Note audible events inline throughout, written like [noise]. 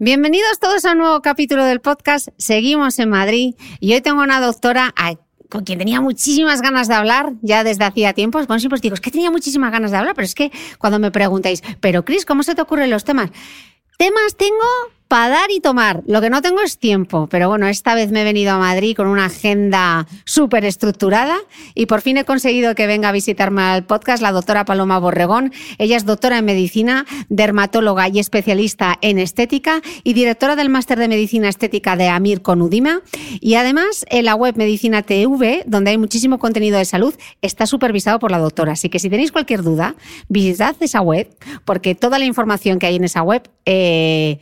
Bienvenidos todos a un nuevo capítulo del podcast. Seguimos en Madrid y hoy tengo una doctora con quien tenía muchísimas ganas de hablar ya desde hacía tiempo. Bueno, sí, pues digo, es que tenía muchísimas ganas de hablar, pero es que cuando me preguntáis, pero Cris, ¿cómo se te ocurren los temas? Temas tengo para dar y tomar. Lo que no tengo es tiempo, pero bueno, esta vez me he venido a Madrid con una agenda súper estructurada y por fin he conseguido que venga a visitarme al podcast la doctora Paloma Borregón. Ella es doctora en medicina, dermatóloga y especialista en estética y directora del máster de medicina estética de Amir con Udima. Y además en la web Medicina TV, donde hay muchísimo contenido de salud, está supervisado por la doctora. Así que si tenéis cualquier duda, visitad esa web porque toda la información que hay en esa web eh,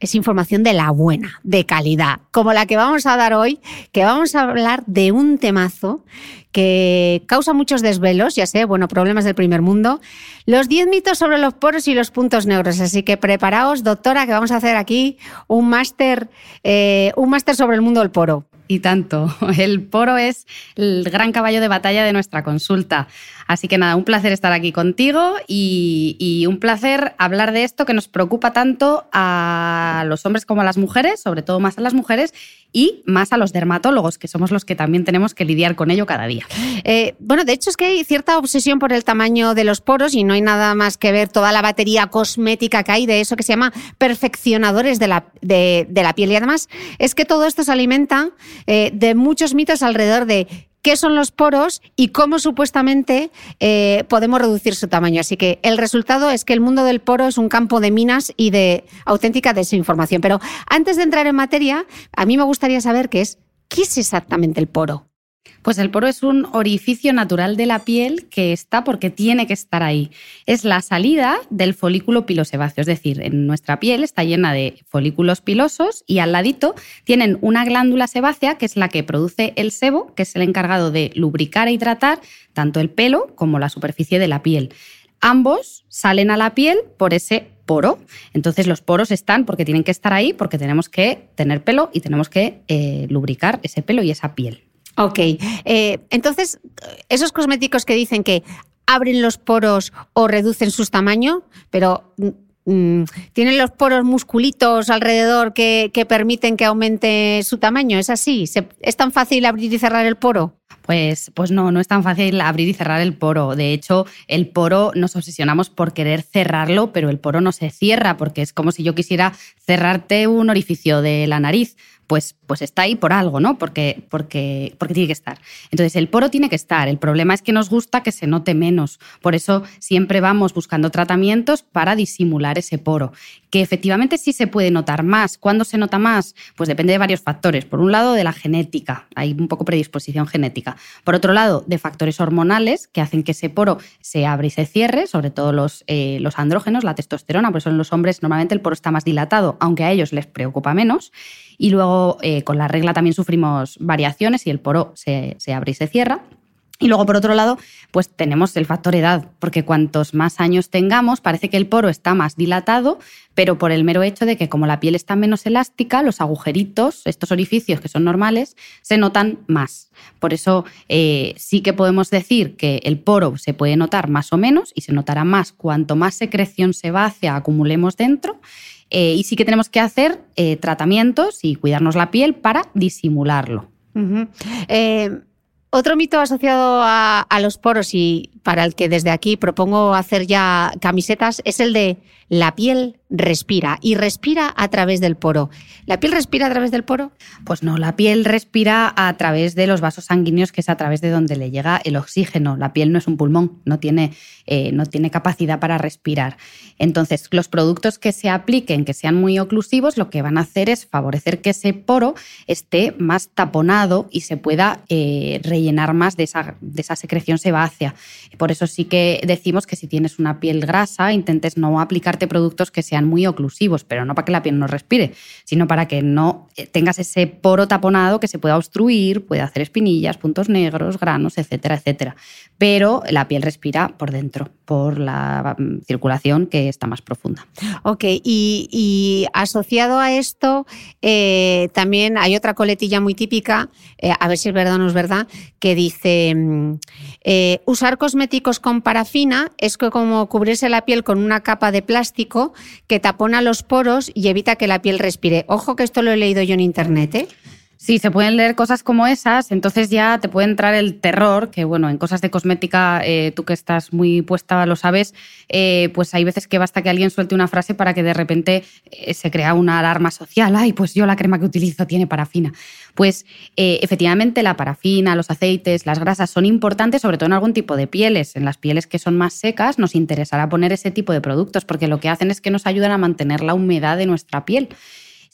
es información de la buena, de calidad, como la que vamos a dar hoy, que vamos a hablar de un temazo que causa muchos desvelos, ya sé, bueno, problemas del primer mundo, los 10 mitos sobre los poros y los puntos negros. Así que preparaos, doctora, que vamos a hacer aquí un máster, eh, un máster sobre el mundo del poro. Y tanto, [laughs] el poro es el gran caballo de batalla de nuestra consulta. Así que nada, un placer estar aquí contigo y, un placer hablar de esto que nos preocupa tanto a los hombres como a las mujeres, sobre todo más a las mujeres, y más a los dermatólogos, que somos los que también tenemos que lidiar con ello cada día. Eh, bueno, de hecho es que hay cierta obsesión por el tamaño de los poros y no hay nada más que ver toda la batería cosmética que hay de eso que se llama perfeccionadores de la, de, la piel. Y además es que todo esto se alimenta eh, de muchos mitos alrededor de qué son los poros y cómo supuestamente eh, podemos reducir su tamaño. Así que el resultado es que el mundo del poro es un campo de minas y de auténtica desinformación. Pero antes de entrar en materia, a mí me gustaría saber qué es, ¿qué es exactamente el poro? Pues el poro es un orificio natural de la piel que está porque tiene que estar ahí. Es la salida del folículo pilosebáceo, es decir, en nuestra piel está llena de folículos pilosos y al ladito tienen una glándula sebácea que es la que produce el sebo, que es el encargado de lubricar e hidratar tanto el pelo como la superficie de la piel. Ambos salen a la piel por ese poro. Entonces los poros están porque tienen que estar ahí, porque tenemos que tener pelo y tenemos que eh, lubricar ese pelo y esa piel. Ok, eh, entonces, esos cosméticos que dicen que abren los poros o reducen su tamaño, pero mm, tienen los poros musculitos alrededor que, permiten que aumente su tamaño. ¿Es así? ¿Es tan fácil abrir y cerrar el poro? Pues, pues no, no es tan fácil abrir y cerrar el poro. De hecho, el poro nos obsesionamos por querer cerrarlo, pero el poro no se cierra porque es como si yo quisiera cerrarte un orificio de la nariz pues, pues está ahí por algo, ¿no? Porque, porque, porque tiene que estar. Entonces, el poro tiene que estar. El problema es que nos gusta que se note menos. Por eso siempre vamos buscando tratamientos para disimular ese poro. Que efectivamente sí se puede notar más. ¿Cuándo se nota más? Pues depende de varios factores. Por un lado, de la genética. Hay un poco predisposición genética. Por otro lado, de factores hormonales que hacen que ese poro se abra y se cierre, sobre todo los, eh, los andrógenos, la testosterona. Por eso en los hombres normalmente el poro está más dilatado, aunque a ellos les preocupa menos. Y luego eh, con la regla también sufrimos variaciones y el poro se, abre y se cierra. Y luego, por otro lado, pues tenemos el factor edad, porque cuantos más años tengamos, parece que el poro está más dilatado, pero por el mero hecho de que como la piel está menos elástica, los agujeritos, estos orificios que son normales, se notan más. Por eso eh, sí que podemos decir que el poro se puede notar más o menos y se notará más cuanto más secreción sebácea acumulemos dentro eh, y sí que tenemos que hacer eh, tratamientos y cuidarnos la piel para disimularlo. Otro mito asociado a, los poros y para el que desde aquí propongo hacer ya camisetas es el de la piel respira y respira a través del poro. ¿La piel respira a través del poro? Pues no, la piel respira a través de los vasos sanguíneos, que es a través de donde le llega el oxígeno. La piel no es un pulmón, no tiene, eh, no tiene capacidad para respirar. Entonces, los productos que se apliquen, que sean muy oclusivos, lo que van a hacer es favorecer que ese poro esté más taponado y se pueda eh, rellenar más de esa, de esa secreción sebácea. Por eso sí que decimos que si tienes una piel grasa, intentes no aplicarte productos que sean muy oclusivos, pero no para que la piel no respire, sino para que no eh, tengas ese poro taponado que se pueda obstruir, puede hacer espinillas, puntos negros, granos, etcétera, etcétera. Pero la piel respira por dentro, por la mm, circulación que está más profunda. Ok, y, asociado a esto, eh, también hay otra coletilla muy típica, eh, a ver si es verdad o no es verdad, que dice, mm, usar cosméticos con parafina es como cubrirse la piel con una capa de plástico que tapona los poros y evita que la piel respire. Ojo que esto lo he leído yo en internet. ¿eh? Sí, se pueden leer cosas como esas, entonces ya te puede entrar el terror, que bueno, en cosas de cosmética, eh, tú que estás muy puesta lo sabes, eh, pues hay veces que basta que alguien suelte una frase para que de repente eh, se crea una alarma social, ay, pues yo la crema que utilizo tiene parafina. Pues efectivamente la parafina, los aceites, las grasas son importantes, sobre todo en algún tipo de pieles. En las pieles que son más secas nos interesará poner ese tipo de productos, porque lo que hacen es que nos ayudan a mantener la humedad de nuestra piel.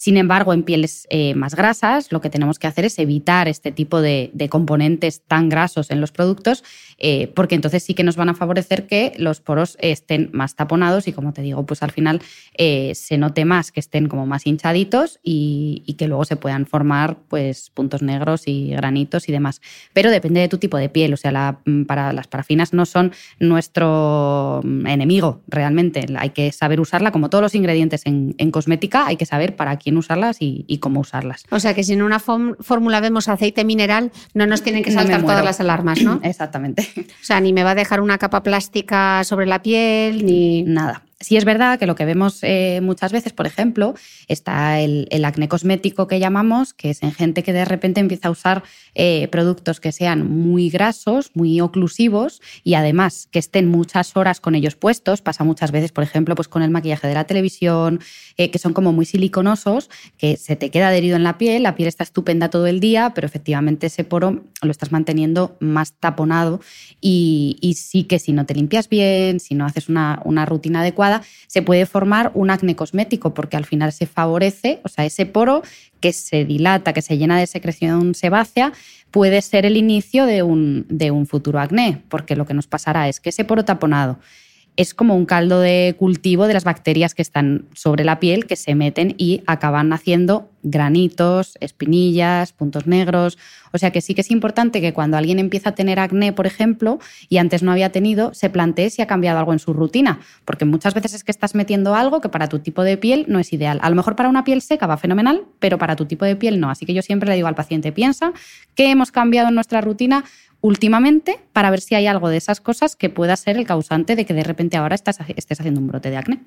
Sin embargo, en pieles eh, más grasas, lo que tenemos que hacer es evitar este tipo de, componentes tan grasos en los productos, eh, porque entonces sí que nos van a favorecer que los poros estén más taponados y, como te digo, pues al final eh, se note más que estén como más hinchaditos y, que luego se puedan formar pues, puntos negros y granitos y demás. Pero depende de tu tipo de piel, o sea, mm, para, las parafinas no son nuestro mm, enemigo realmente. Hay que saber usarla, como todos los ingredientes en, en cosmética, hay que saber para quién usarlas y, cómo usarlas. O sea que si en una fórmula vemos aceite mineral, no nos tienen que saltar todas las alarmas, ¿no? [clears throat] Exactamente. O sea, ni me va a dejar una capa plástica sobre la piel, ni... Nada. Sí es verdad que lo que vemos eh, muchas veces, por ejemplo, está el, acné cosmético que llamamos, que es en gente que de repente empieza a usar eh, productos que sean muy grasos, muy oclusivos y además que estén muchas horas con ellos puestos. Pasa muchas veces, por ejemplo, pues con el maquillaje de la televisión, eh, que son como muy siliconosos, que se te queda adherido en la piel, la piel está estupenda todo el día, pero efectivamente ese poro lo estás manteniendo más taponado y, sí que si no te limpias bien, si no haces una, una rutina adecuada, se puede formar un acné cosmético porque al final se favorece, o sea, ese poro que se dilata, que se llena de secreción sebácea, puede ser el inicio de un, de un futuro acné, porque lo que nos pasará es que ese poro taponado es como un caldo de cultivo de las bacterias que están sobre la piel que se meten y acaban haciendo granitos, espinillas, puntos negros. O sea que sí que es importante que cuando alguien empieza a tener acné, por ejemplo, y antes no había tenido, se plantee si ha cambiado algo en su rutina, porque muchas veces es que estás metiendo algo que para tu tipo de piel no es ideal. A lo mejor para una piel seca va fenomenal, pero para tu tipo de piel no. Así que yo siempre le digo al paciente, piensa qué hemos cambiado en nuestra rutina últimamente para ver si hay algo de esas cosas que pueda ser el causante de que de repente ahora estás, estés haciendo un brote de acné.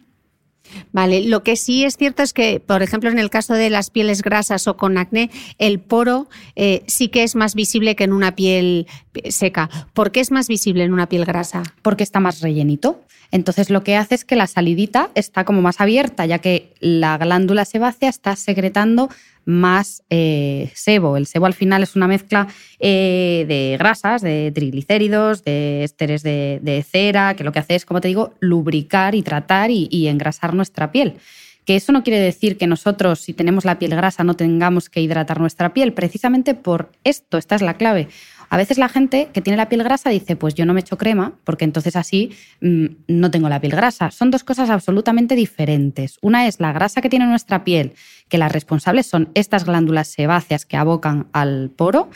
Vale, lo que sí es cierto es que, por ejemplo, en el caso de las pieles grasas o con acné, el poro eh, sí que es más visible que en una piel seca. ¿Por qué es más visible en una piel grasa? Porque está más rellenito. Entonces lo que hace es que la salidita está como más abierta, ya que la glándula sebácea está secretando más eh, sebo. El sebo al final es una mezcla eh, de grasas, de triglicéridos, de ésteres de, cera, que lo que hace es, como te digo, lubricar y tratar y engrasar nuestra piel que eso no quiere decir que nosotros, si tenemos la piel grasa, no tengamos que hidratar nuestra piel, precisamente por esto, esta es la clave. A veces la gente que tiene la piel grasa dice, pues yo no me echo crema, porque entonces así mm, no tengo la piel grasa. Son dos cosas absolutamente diferentes. Una es la grasa que tiene nuestra piel, que las responsables son estas glándulas sebáceas que abocan al poro.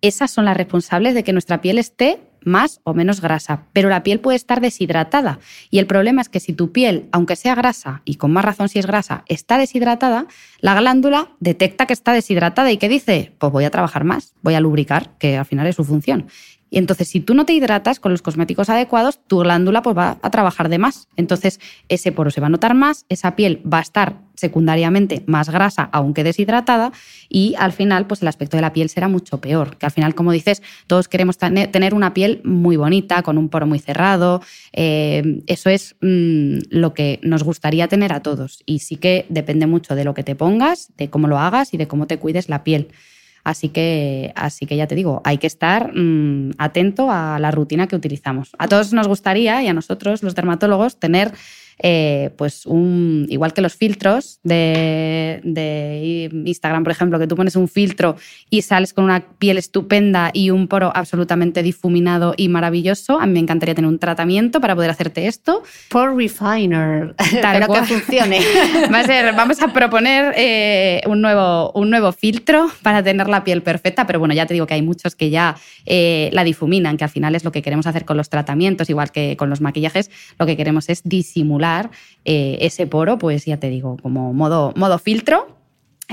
Esas son las responsables de que nuestra piel esté más o menos grasa, pero la piel puede estar deshidratada. Y el problema es que si tu piel, aunque sea grasa, y con más razón si es grasa, está deshidratada, la glándula detecta que está deshidratada y que dice, pues voy a trabajar más, voy a lubricar, que al final es su función. Y entonces, si tú no te hidratas con los cosméticos adecuados, tu glándula pues, va a trabajar de más. Entonces, ese poro se va a notar más, esa piel va a estar secundariamente más grasa, aunque deshidratada, y al final, pues el aspecto de la piel será mucho peor. Que al final, como dices, todos queremos tener una piel muy bonita, con un poro muy cerrado. Eh, eso es mm, lo que nos gustaría tener a todos. Y sí que depende mucho de lo que te pongas, de cómo lo hagas y de cómo te cuides la piel. Así que, así que ya te digo, hay que estar mm, atento a la rutina que utilizamos. A todos nos gustaría, y a nosotros, los dermatólogos, tener eh, pues un, igual que los filtros de, Instagram, por ejemplo, que tú pones un filtro y sales con una piel estupenda y un poro absolutamente difuminado y maravilloso, a mí me encantaría tener un tratamiento para poder hacerte esto. Por refiner, [laughs] Tal que funcione. [laughs] Va a ser, vamos a proponer eh, un, nuevo, un nuevo filtro para tener la piel perfecta, pero bueno, ya te digo que hay muchos que ya eh, la difuminan, que al final es lo que queremos hacer con los tratamientos, igual que con los maquillajes, lo que queremos es disimular eh, ese poro, pues ya te digo, como modo, modo filtro.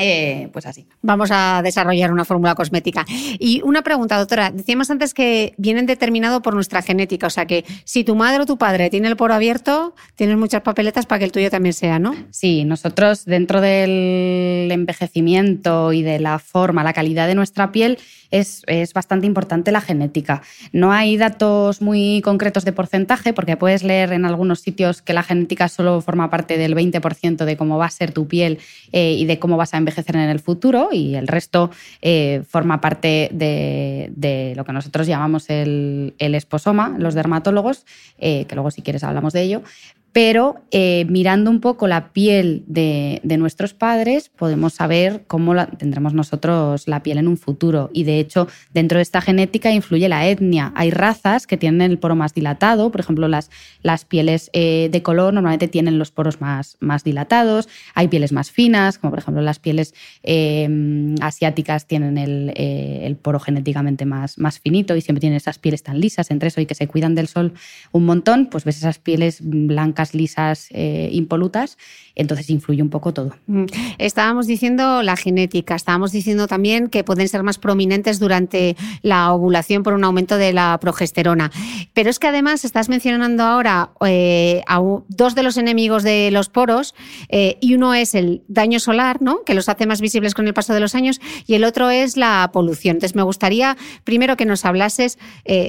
Eh, pues así. Vamos a desarrollar una fórmula cosmética. Y una pregunta, doctora. Decíamos antes que vienen determinados por nuestra genética. O sea que si tu madre o tu padre tiene el poro abierto, tienes muchas papeletas para que el tuyo también sea, ¿no? Sí, nosotros dentro del envejecimiento y de la forma, la calidad de nuestra piel, es, bastante importante la genética. No hay datos muy concretos de porcentaje, porque puedes leer en algunos sitios que la genética solo forma parte del 20% de cómo va a ser tu piel eh, y de cómo vas a envejecer en el futuro, y el resto eh, forma parte de, lo que nosotros llamamos el, esposoma, los dermatólogos, eh, que luego si quieres hablamos de ello, pero eh, mirando un poco la piel de, nuestros padres podemos saber cómo tendremos nosotros la piel en un futuro. Y de hecho, dentro de esta genética influye la etnia. Hay razas que tienen el poro más dilatado, por ejemplo, las, las pieles eh, de color normalmente tienen los poros más, más dilatados, hay pieles más finas, como por ejemplo las pieles em, asiáticas tienen el, eh, el, poro genéticamente más, más finito y siempre tienen esas pieles tan lisas entre eso y que se cuidan del sol un montón, pues ves esas pieles blancas lisas, eh, impolutas, entonces influye un poco todo. Mm. Estábamos diciendo la genética, estábamos diciendo también que pueden ser más prominentes durante la ovulación por un aumento de la progesterona. Pero es que además estás mencionando ahora eh, dos de los enemigos de los poros eh, y uno es el daño solar, ¿no? que los hace más visibles con el paso de los años, y el otro es la polución. Entonces me gustaría primero que nos hablases,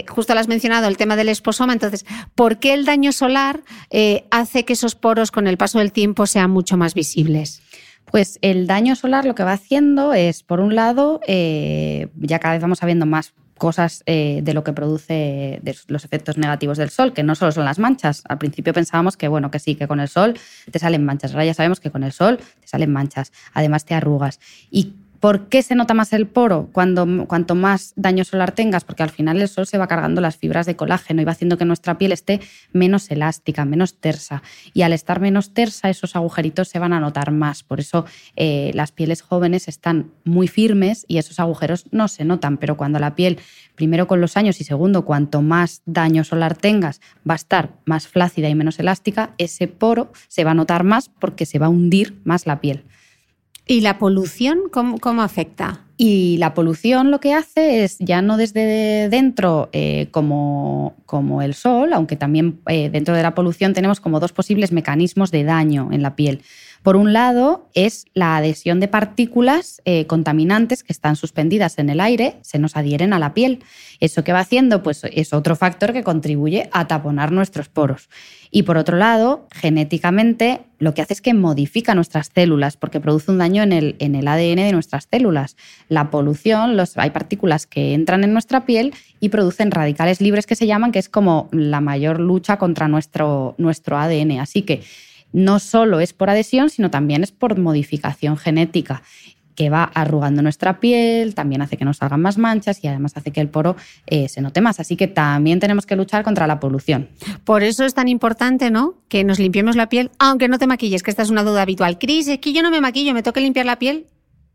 justo lo has mencionado, el tema del esposoma, entonces, ¿por qué el daño solar hace que esos poros con el paso del tiempo sean mucho más visibles? Pues el daño solar lo que va haciendo es, por un lado, eh, ya cada vez vamos sabiendo más cosas eh, de lo que produce los efectos negativos del sol, que no solo son las manchas. Al principio pensábamos que, bueno, que sí, que con el sol te salen manchas. Ahora ya sabemos que con el sol te salen manchas. Además te arrugas. Y ¿Por qué se nota más el poro cuando, cuanto más daño solar tengas? Porque al final el sol se va cargando las fibras de colágeno y va haciendo que nuestra piel esté menos elástica, menos tersa. Y al estar menos tersa, esos agujeritos se van a notar más. Por eso eh, las pieles jóvenes están muy firmes y esos agujeros no se notan. Pero cuando la piel, primero con los años y segundo, cuanto más daño solar tengas, va a estar más flácida y menos elástica, ese poro se va a notar más porque se va a hundir más la piel. ¿Y la polución cómo, afecta? Y la polución lo que hace es, ya no desde dentro eh, como, como, el sol, aunque también eh, dentro de la polución tenemos como dos posibles mecanismos de daño en la piel. Por un lado, es la adhesión de partículas eh, contaminantes que están suspendidas en el aire, se nos adhieren a la piel. Eso que va haciendo, pues es otro factor que contribuye a taponar nuestros poros. Y por otro lado, genéticamente, lo que hace es que modifica nuestras células porque produce un daño en el, en el ADN de nuestras células. La polución, los, hay partículas que entran en nuestra piel y producen radicales libres que se llaman, que es como la mayor lucha contra nuestro, nuestro ADN. Así que no solo es por adhesión, sino también es por modificación genética que va arrugando nuestra piel, también hace que nos salgan más manchas y además hace que el poro eh, se note más. Así que también tenemos que luchar contra la polución. Por eso es tan importante, ¿no? Que nos limpiemos la piel, aunque no te maquilles, que esta es una duda habitual. Cris, es que yo no me maquillo, ¿me toca limpiar la piel?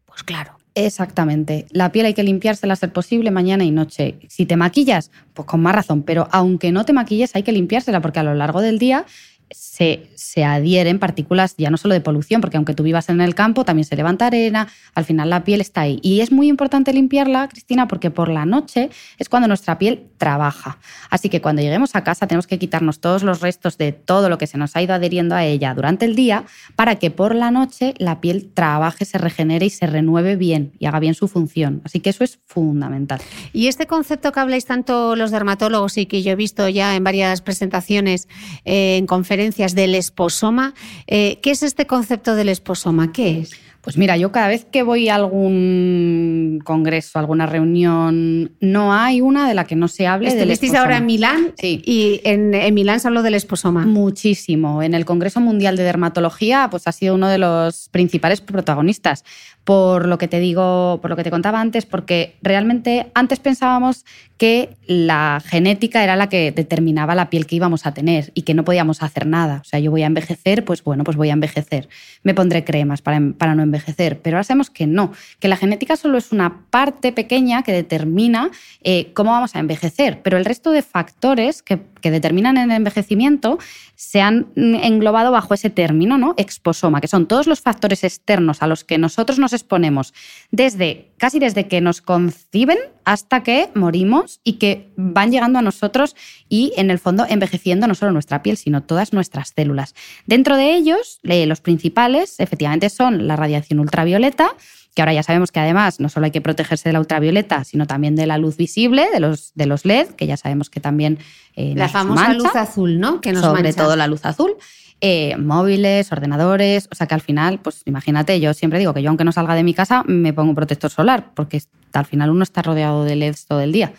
Pues claro. Exactamente. La piel hay que limpiársela a ser posible mañana y noche. Si te maquillas, pues con más razón, pero aunque no te maquilles hay que limpiársela porque a lo largo del día se, se, adhieren partículas ya no solo de polución, porque aunque tú vivas en el campo, también se levanta arena, al final la piel está ahí. Y es muy importante limpiarla, Cristina, porque por la noche es cuando nuestra piel trabaja. Así que cuando lleguemos a casa tenemos que quitarnos todos los restos de todo lo que se nos ha ido adheriendo a ella durante el día para que por la noche la piel trabaje, se regenere y se renueve bien y haga bien su función. Así que eso es fundamental. Y este concepto que habláis tanto los dermatólogos y que yo he visto ya en varias presentaciones, eh, en conferencias del esposoma, eh, ¿qué es este concepto del esposoma? ¿Qué es? Pues mira, yo cada vez que voy a algún congreso, alguna reunión, no hay una de la que no se hable del esposoma. ahora en Milán Sí. y en, en Milán se habló del esposoma. Muchísimo. En el Congreso Mundial de Dermatología, pues ha sido uno de los principales protagonistas. Por lo que te digo, por lo que te contaba antes, porque realmente antes pensábamos que la genética era la que determinaba la piel que íbamos a tener y que no podíamos hacer nada. O sea, yo voy a envejecer, pues bueno, pues voy a envejecer. Me pondré cremas para, para no envejecer. Pero ahora sabemos que no, que la genética solo es una parte pequeña que determina eh, cómo vamos a envejecer. Pero el resto de factores que, que determinan el envejecimiento se han englobado bajo ese término, ¿no? Exposoma, que son todos los factores externos a los que nosotros nos exponemos desde casi desde que nos conciben hasta que morimos y que van llegando a nosotros y en el fondo envejeciendo no solo nuestra piel, sino todas nuestras células. Dentro de ellos, eh, los principales efectivamente son la radiación ultravioleta, que ahora ya sabemos que además no solo hay que protegerse de la ultravioleta, sino también de la luz visible, de los, de los LED, que ya sabemos que también eh, La nos famosa mancha luz azul, ¿no? Que nos sobre mancha. todo la luz azul. eh, móviles, ordenadores, o sea que al final, pues imagínate, yo siempre digo que yo aunque no salga de mi casa me pongo un protector solar, porque al final uno está rodeado de LEDs todo el día.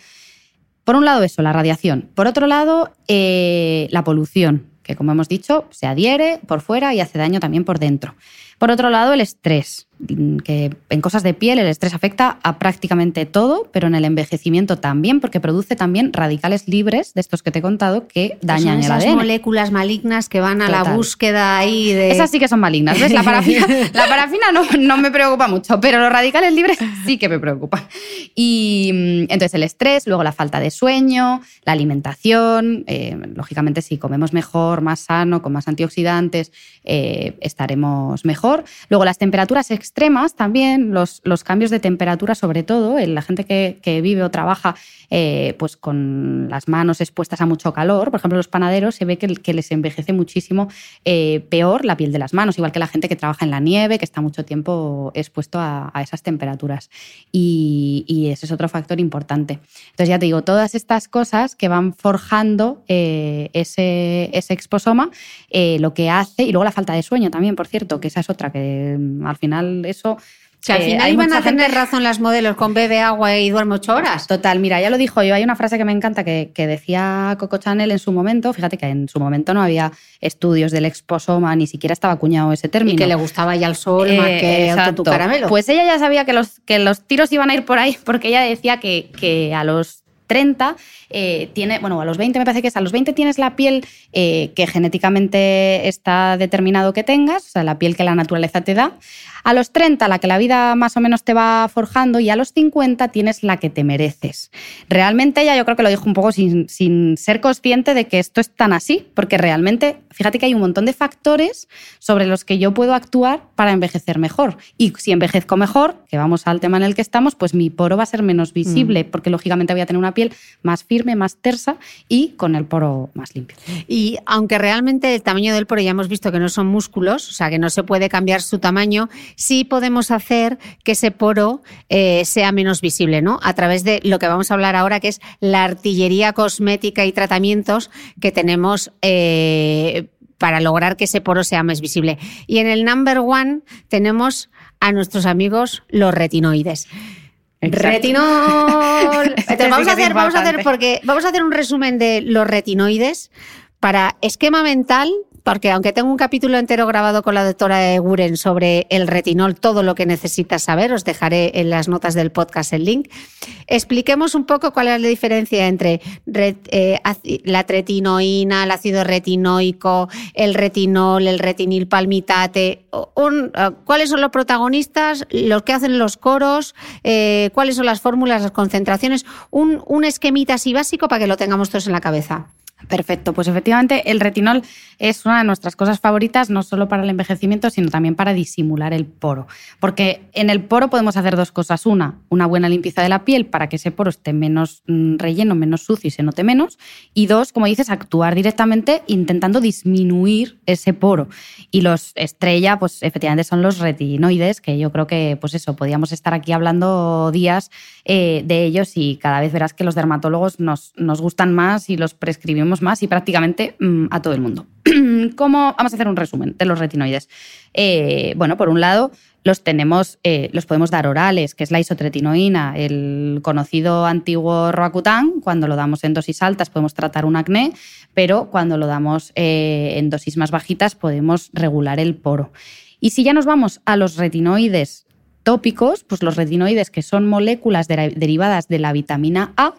Por un lado eso, la radiación. Por otro lado, eh, la polución, que como hemos dicho, se adhiere por fuera y hace daño también por dentro. Por otro lado, el estrés, mm, que en cosas de piel el estrés afecta a prácticamente todo, pero en el envejecimiento también, porque produce también radicales libres, de estos que te he contado, que dañan son el esas ADN. moléculas malignas que van a la búsqueda ahí de... Esas sí que son malignas. ¿ves? La parafina, [laughs] la parafina no, no me preocupa mucho, pero los radicales libres sí que me preocupan. Y mm, entonces el estrés, luego la falta de sueño, la alimentación. eh, lógicamente, si comemos mejor, más sano, con más antioxidantes, eh, estaremos mejor. Luego las temperaturas extremas también, los, los cambios de temperatura sobre todo, en la gente que, que vive o trabaja eh, pues con las manos expuestas a mucho calor, por ejemplo los panaderos, se ve que, les envejece muchísimo eh, peor la piel de las manos, igual que la gente que trabaja en la nieve, que está mucho tiempo expuesto a, a esas temperaturas. Y, y ese es otro factor importante. Entonces ya te digo, todas estas cosas que van forjando eh, ese, ese exposoma, lo que hace, y luego la falta de sueño también, por cierto, que esa es otra, que mm, al final eso... Que al eh, final iban a tener razón las modelos con bebe agua y duerme ocho horas. Total, mira, ya lo dijo yo. Hay una frase que me encanta que, que decía Coco Chanel en su momento. Fíjate que en su momento no había estudios del exposoma, ni siquiera estaba acuñado ese término. Y que le gustaba ya el sol Eh, más que exacto. tu caramelo. Pues ella ya sabía que los, que los tiros iban a ir por ahí, porque ella decía que, que a los 30 eh, tiene, bueno, a los 20 me parece que es, a los 20 tienes la piel eh, que genéticamente está determinado que tengas, o sea, la piel que la naturaleza te da. A los 30 la que la vida más o menos te va forjando y a los 50 tienes la que te mereces. Realmente ella yo creo que lo dijo un poco sin, sin ser consciente de que esto es tan así, porque realmente, fíjate que hay un montón de factores sobre los que yo puedo actuar para envejecer mejor. Y si envejezco mejor, que vamos al tema en el que estamos, pues mi poro va a ser menos visible, porque lógicamente voy a tener una piel más firme, más tersa y con el poro más limpio. Y aunque realmente el tamaño del poro ya hemos visto que no son músculos, o sea que no se puede cambiar su tamaño, sí podemos hacer que ese poro eh, sea menos visible, ¿no? A través de lo que vamos a hablar ahora, que es la artillería cosmética y tratamientos que tenemos. eh, para lograr que ese poro sea más visible. Y en el number one tenemos a nuestros amigos los retinoides. Exacto. Retinol. [laughs] Este Entonces, vamos, a hacer, vamos a hacer importante. porque vamos a hacer un resumen de los retinoides para esquema mental, porque aunque tengo un capítulo entero grabado con la doctora Eguren sobre el retinol, todo lo que necesitas saber, os dejaré en las notas del podcast el link. Expliquemos un poco cuál es la diferencia entre re- eh, la tretinoína, el ácido retinoico, el retinol, el retinil palmitate, eh, cuáles son los protagonistas, los que hacen los coros, eh, cuáles son las fórmulas, las concentraciones, un, un esquemita así básico para que lo tengamos todos en la cabeza. Perfecto, pues efectivamente el retinol es una de nuestras cosas favoritas, no solo para el envejecimiento, sino también para disimular el poro. Porque en el poro podemos hacer dos cosas. Una, una buena limpieza de la piel para que ese poro esté menos mm, relleno, menos sucio y se note menos. Y dos, como dices, actuar directamente intentando disminuir ese poro. Y los estrella, pues efectivamente son los retinoides, que yo creo que, pues eso, podríamos estar aquí hablando días eh, de ellos y cada vez verás que los dermatólogos nos, nos gustan más y los prescribimos más y prácticamente mm, a todo el mundo. [clears throat] ¿Cómo? Vamos a hacer un resumen de los retinoides. Eh, bueno, por un lado, los tenemos, eh, los podemos dar orales, que es la isotretinoína, el conocido antiguo Roacutan. Cuando lo damos en dosis altas podemos tratar un acné, pero cuando lo damos eh, en dosis más bajitas podemos regular el poro. Y si ya nos vamos a los retinoides tópicos, pues los retinoides que son moléculas derivadas de la vitamina A,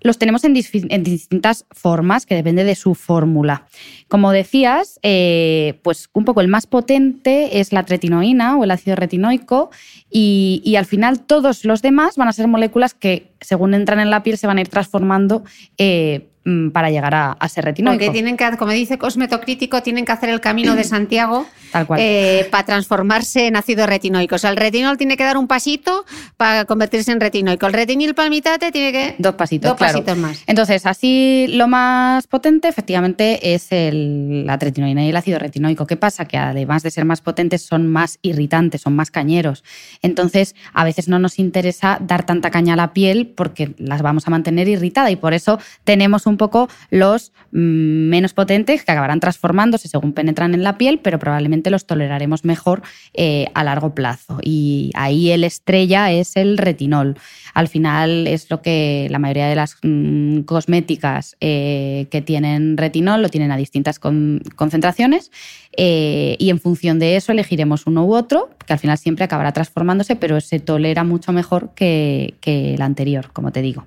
los tenemos en, distintas formas, que depende de su fórmula. Como decías, eh, pues un poco el más potente es la tretinoína o el ácido retinoico y, al final todos los demás van a ser moléculas que según entran en la piel se van a ir transformando eh, para llegar a, ser retinoico. Porque tienen que, como dice Cosmetocrítico, tienen que hacer el camino de Santiago [clears throat] eh, para transformarse en ácido retinoico. O sea, el retinol tiene que dar un pasito para convertirse en retinoico. El retinil palmitate tiene que... Dos pasitos, dos pasitos más. Entonces, así lo más potente efectivamente es el, la tretinoína y el ácido retinoico. ¿Qué pasa? Que además de ser más potentes son más irritantes, son más cañeros. Entonces, a veces no nos interesa dar tanta caña a la piel porque las vamos a mantener irritada y por eso tenemos un poco los mm, menos potentes que acabarán transformándose según penetran en la piel, pero probablemente los toleraremos mejor eh, a largo plazo. Y ahí el estrella es el retinol. Al final es lo que la mayoría de las mm, cosméticas eh, que tienen retinol lo tienen a distintas concentraciones eh, y en función de eso elegiremos uno u otro, que al final siempre acabará transformándose, pero se tolera mucho mejor que el anterior, como te digo.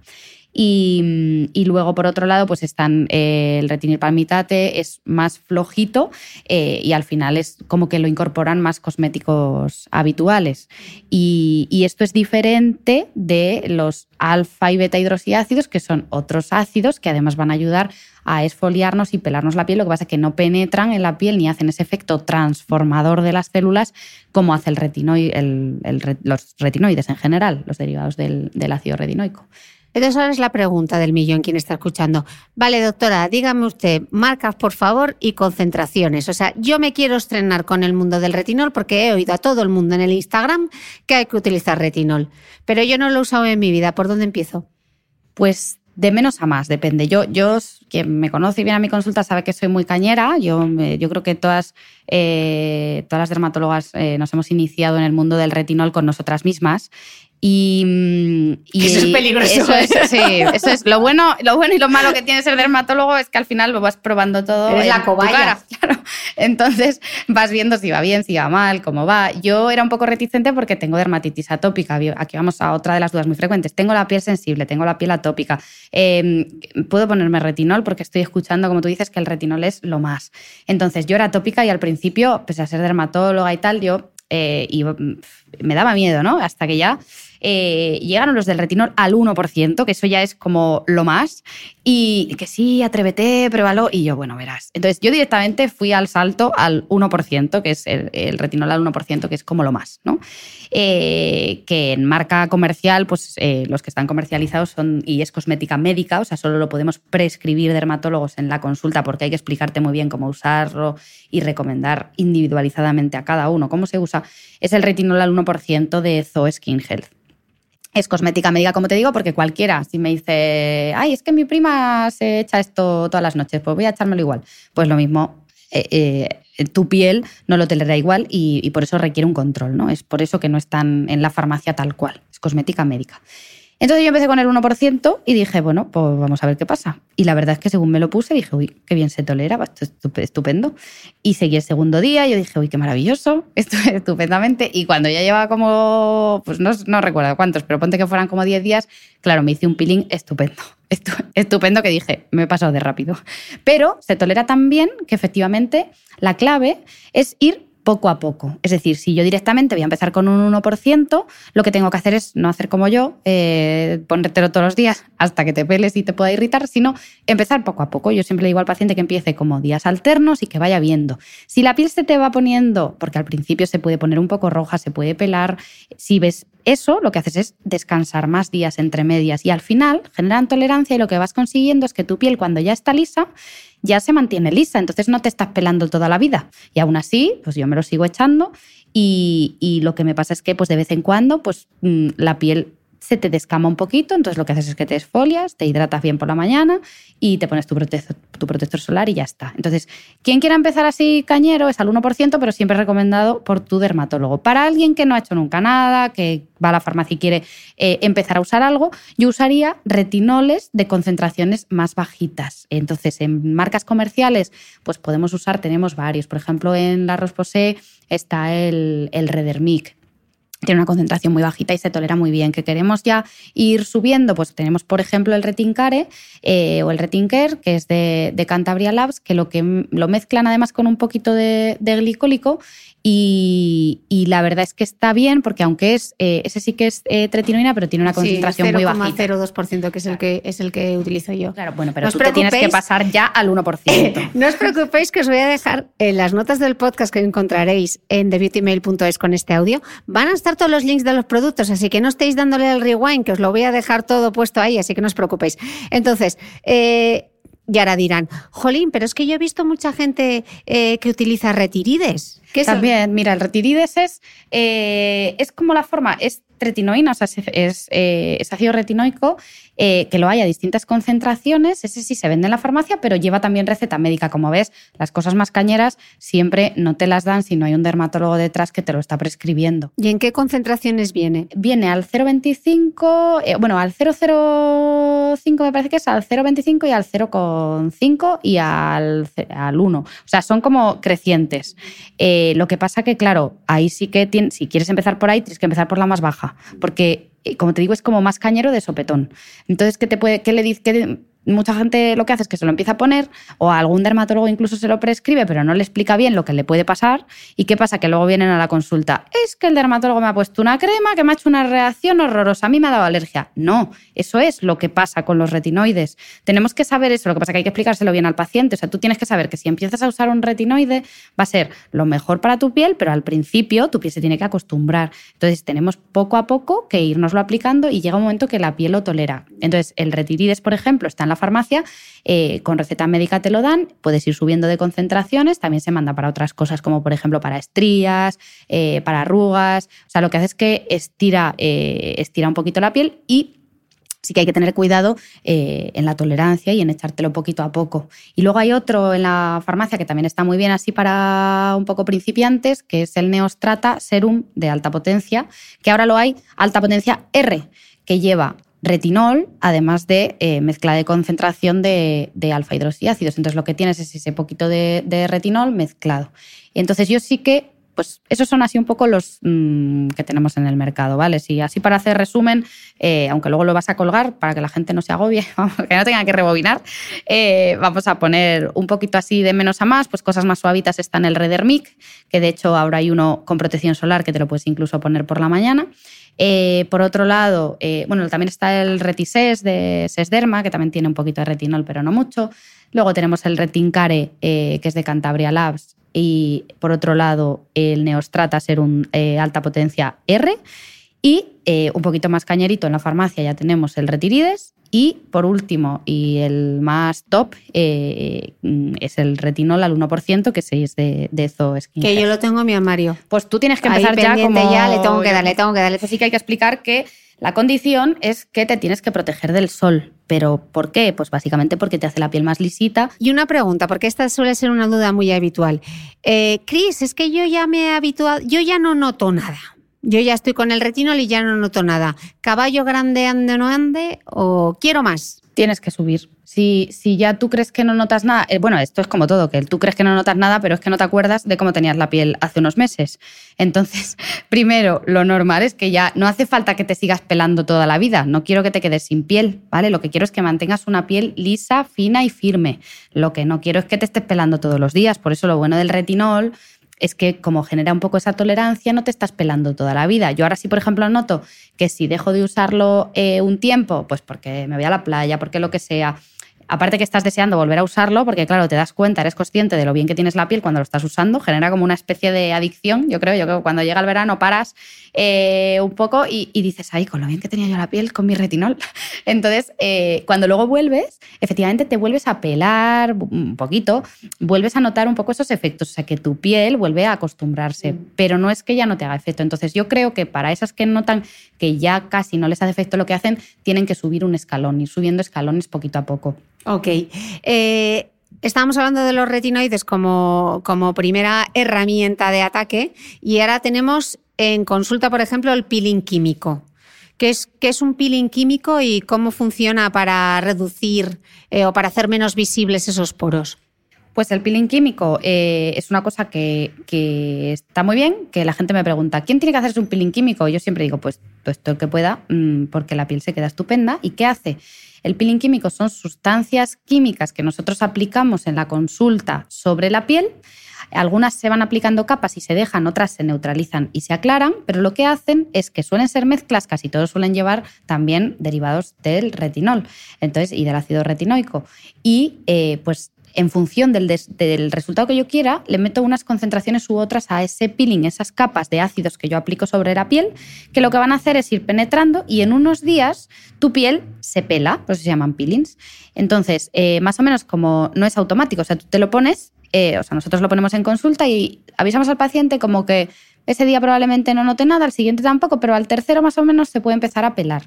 Y, luego, por otro lado, pues están eh, el retinil palmitate, es más flojito eh, y al final es como que lo incorporan más cosméticos habituales. Y, esto es diferente de los alfa y beta hidroxiácidos, que son otros ácidos que además van a ayudar a esfoliarnos y pelarnos la piel. Lo que pasa es que no penetran en la piel ni hacen ese efecto transformador de las células como hace el los retinoides en general, los derivados del ácido retinoico. Entonces ahora es la pregunta del millón quien está escuchando. Vale, doctora, dígame usted, marcas por favor y concentraciones. O sea, yo me quiero estrenar con el mundo del retinol porque he oído a todo el mundo en el Instagram que hay que utilizar retinol. Pero yo no lo he usado en mi vida. ¿Por dónde empiezo? Pues de menos a más, depende. Yo, yo quien me conoce y viene a mi consulta sabe que soy muy cañera. Yo, yo creo que todas, eh, todas las dermatólogas eh, nos hemos iniciado en el mundo del retinol con nosotras mismas. Y, eso es peligroso. Eso es, sí, eso es lo bueno, lo bueno y lo malo que tiene ser dermatólogo es que al final lo vas probando todo. Es la cobaya. [laughs] claro. Entonces vas viendo si va bien, si va mal, cómo va. Yo era un poco reticente porque tengo dermatitis atópica. Aquí vamos a otra de las dudas muy frecuentes. Tengo la piel sensible, tengo la piel atópica. Em, Puedo ponerme retinol porque estoy escuchando, como tú dices, que el retinol es lo más. Entonces yo era atópica y al principio, pese a ser dermatóloga y tal, yo eh, y me daba miedo, ¿no? Hasta que ya eh, llegaron los del retinol al 1%, que eso ya es como lo más, y que sí, atrévete, pruébalo, y yo, bueno, verás. Entonces yo directamente fui al salto al 1%, que es el, retinol al 1%, que es como lo más, ¿no? Eh, que en marca comercial, pues eh, los que están comercializados son, y es cosmética médica, o sea, solo lo podemos prescribir dermatólogos en la consulta porque hay que explicarte muy bien cómo usarlo y recomendar individualizadamente a cada uno cómo se usa, es el retinol al 1% de Zoe Skin Health es cosmética médica, como te digo, porque cualquiera, si me dice, ay, es que mi prima se echa esto todas las noches, pues voy a echármelo igual. Pues lo mismo, eh, eh, tu piel no lo tolerará igual y, y, por eso requiere un control, ¿no? Es por eso que no están en la farmacia tal cual, es cosmética médica. Entonces yo empecé con el 1% y dije, bueno, pues vamos a ver qué pasa. Y la verdad es que según me lo puse, dije, uy, qué bien se tolera, esto es estupendo. Y seguí el segundo día, yo dije, uy, qué maravilloso, esto es estupendamente. Y cuando ya llevaba como, pues no, no recuerdo cuántos, pero ponte que fueran como 10 días, claro, me hice un peeling estupendo. Estupendo que dije, me he pasado de rápido. Pero se tolera tan bien que efectivamente la clave es ir poco a poco. Es decir, si yo directamente voy a empezar con un 1%, lo que tengo que hacer es no hacer como yo, eh, ponértelo todos los días hasta que te peles y te pueda irritar, sino empezar poco a poco. Yo siempre digo al paciente que empiece como días alternos y que vaya viendo. Si la piel se te va poniendo, porque al principio se puede poner un poco roja, se puede pelar, si ves eso, lo que haces es descansar más días entre medias y al final generan tolerancia y lo que vas consiguiendo es que tu piel cuando ya está lisa, ya se mantiene lisa, entonces no te estás pelando toda la vida. Y aún así, pues yo me lo sigo echando y, lo que me pasa es que pues de vez en cuando pues mm, la piel se te descama un poquito, entonces lo que haces es que te esfolias, te hidratas bien por la mañana y te pones tu protector, tu protector solar y ya está. Entonces, quien quiera empezar así cañero es al 1%, pero siempre recomendado por tu dermatólogo. Para alguien que no ha hecho nunca nada, que va a la farmacia y quiere eh, empezar a usar algo, yo usaría retinoles de concentraciones más bajitas. Entonces, en marcas comerciales, pues podemos usar, tenemos varios. Por ejemplo, en la Rosposé está el, el Redermic tiene una concentración muy bajita y se tolera muy bien. Que queremos ya ir subiendo, pues tenemos, por ejemplo, el Retincare eh, o el Retinker, que es de, Cantabria Labs, que lo, que lo mezclan además con un poquito de, de glicólico y, la verdad es que está bien porque aunque es eh, ese sí que es eh, tretinoína, pero tiene una concentración muy baja. 0,02% que es el que es el que utilizo yo. Claro, bueno, pero tú te tienes que pasar ya al 1%. [laughs] no os preocupéis que os voy a dejar en las notas del podcast que encontraréis en thebeautymail.es con este audio. Van a estar todos los links de los productos, así que no estéis dándole el rewind, que os lo voy a dejar todo puesto ahí, así que no os preocupéis. Entonces, eh, y ahora dirán, jolín, pero es que yo he visto mucha gente eh, que utiliza retirides. También, mira, el retirides es, eh, es como la forma, es retinoína, o sea, es, eh, es, ácido retinoico, que lo hay a distintas concentraciones. Ese sí se vende en la farmacia, pero lleva también receta médica. Como ves, las cosas más cañeras siempre no te las dan si no hay un dermatólogo detrás que te lo está prescribiendo. ¿Y en qué concentraciones viene? Viene al 0,25, bueno, al 0,05 me parece que es, al 0,25 y al 0,5 y al, al 1. O sea, son como crecientes. Eh, lo que pasa que, claro, ahí sí que si quieres empezar por ahí, tienes que empezar por la más baja, porque, eh, como te digo, es como más cañero de sopetón. Entonces, ¿qué, te puede, qué le dices? Mucha gente lo que hace es que se lo empieza a poner o algún dermatólogo incluso se lo prescribe, pero no le explica bien lo que le puede pasar. ¿Y qué pasa? Que luego vienen a la consulta. Es que el dermatólogo me ha puesto una crema que me ha hecho una reacción horrorosa. A mí me ha dado alergia. No, eso es lo que pasa con los retinoides. Tenemos que saber eso. Lo que pasa es que hay que explicárselo bien al paciente. O sea, tú tienes que saber que si empiezas a usar un retinoide va a ser lo mejor para tu piel, pero al principio tu piel se tiene que acostumbrar. Entonces tenemos poco a poco que irnoslo aplicando y llega un momento que la piel lo tolera. Entonces el retirides, por ejemplo, está en la farmacia, eh, con receta médica te lo dan, puedes ir subiendo de concentraciones, también se manda para otras cosas como por ejemplo para estrías, eh, para arrugas, o sea, lo que hace es que estira, eh, estira un poquito la piel y sí que hay que tener cuidado en la tolerancia y en echártelo poquito a poco. Y luego hay otro en la farmacia que también está muy bien así para un poco principiantes, que es el Neostrata Serum de alta potencia, que ahora lo hay alta potencia R, que lleva retinol, además de eh, mezcla de concentración de, alfa hidroxiácidos. Entonces lo que tienes es ese poquito de, retinol mezclado. Entonces yo sí que, pues esos son así un poco los mm, que tenemos en el mercado, ¿vale? Si así para hacer resumen, eh, aunque luego lo vas a colgar para que la gente no se agobie, [laughs] que no tenga que rebobinar, eh, vamos a poner un poquito así de menos a más, pues cosas más suavitas están el Redermic, que de hecho ahora hay uno con protección solar que te lo puedes incluso poner por la mañana. Eh, por otro lado, eh, bueno, también está el Retisés de Sesderma, que también tiene un poquito de retinol, pero no mucho. Luego tenemos el Retincare, eh, que es de Cantabria Labs. Y por otro lado, el Neostrata Serum alta potencia R. Y un poquito más cañerito en la farmacia ya tenemos el Retirides y por último, y el más top, eh, es el retinol al 1%, que es de, de Zo Que yo lo tengo en mi armario. Pues tú tienes que empezar ya como... ya, le tengo que darle, le tengo que darle. Así que hay que explicar que la condición es que te tienes que proteger del sol. ¿Pero por qué? Pues básicamente porque te hace la piel más lisita. Y una pregunta, porque esta suele ser una duda muy habitual. Eh, Cris, es que yo ya me he habituado, yo ya no noto nada. Yo ya estoy con el retinol y ya no noto nada. ¿Caballo grande ande no ande o quiero más? Tienes que subir. Si, si ya tú crees que no notas nada, eh, bueno, esto es como todo, que tú crees que no notas nada, pero es que no te acuerdas de cómo tenías la piel hace unos meses. Entonces, [laughs] primero, lo normal es que ya no hace falta que te sigas pelando toda la vida. No quiero que te quedes sin piel, ¿vale? Lo que quiero es que mantengas una piel lisa, fina y firme. Lo que no quiero es que te estés pelando todos los días. Por eso lo bueno del retinol es que como genera un poco esa tolerancia, no te estás pelando toda la vida. Yo ahora sí, por ejemplo, noto que si dejo de usarlo eh, un tiempo, pues porque me voy a la playa, porque lo que sea, aparte que estás deseando volver a usarlo, porque claro, te das cuenta, eres consciente de lo bien que tienes la piel cuando lo estás usando, genera como una especie de adicción, yo creo, yo creo que cuando llega el verano paras eh, un poco y, dices, ay, con lo bien que tenía yo la piel con mi retinol. [laughs] Entonces, eh, cuando luego vuelves, efectivamente te vuelves a pelar un poquito, vuelves a notar un poco esos efectos, o sea, que tu piel vuelve a acostumbrarse, mm. pero no es que ya no te haga efecto. Entonces, yo creo que para esas que notan que ya casi no les hace efecto lo que hacen, tienen que subir un escalón, ir subiendo escalones poquito a poco. Ok. Eh, estábamos hablando de los retinoides como, como primera herramienta de ataque y ahora tenemos en consulta, por ejemplo, el peeling químico. ¿Qué es, qué es un peeling químico y cómo funciona para reducir eh, o para hacer menos visibles esos poros? Pues el peeling químico eh, es una cosa que, está muy bien, que la gente me pregunta, ¿quién tiene que hacerse un peeling químico? Yo siempre digo, pues, pues todo el que pueda, mm, porque la piel se queda estupenda. ¿Y qué hace? El peeling químico son sustancias químicas que nosotros aplicamos en la consulta sobre la piel. Algunas se van aplicando capas y se dejan, otras se neutralizan y se aclaran, pero lo que hacen es que suelen ser mezclas, casi todos suelen llevar también derivados del retinol entonces, y del ácido retinoico. Y eh, pues en función del, resultado que yo quiera, le meto unas concentraciones u otras a ese peeling, esas capas de ácidos que yo aplico sobre la piel, que lo que van a hacer es ir penetrando y en unos días tu piel se pela, por eso se llaman peelings. Entonces, eh, más o menos como no es automático, o sea, tú te lo pones, eh, o sea, nosotros lo ponemos en consulta y avisamos al paciente como que ese día probablemente no note nada, al siguiente tampoco, pero al tercero más o menos se puede empezar a pelar.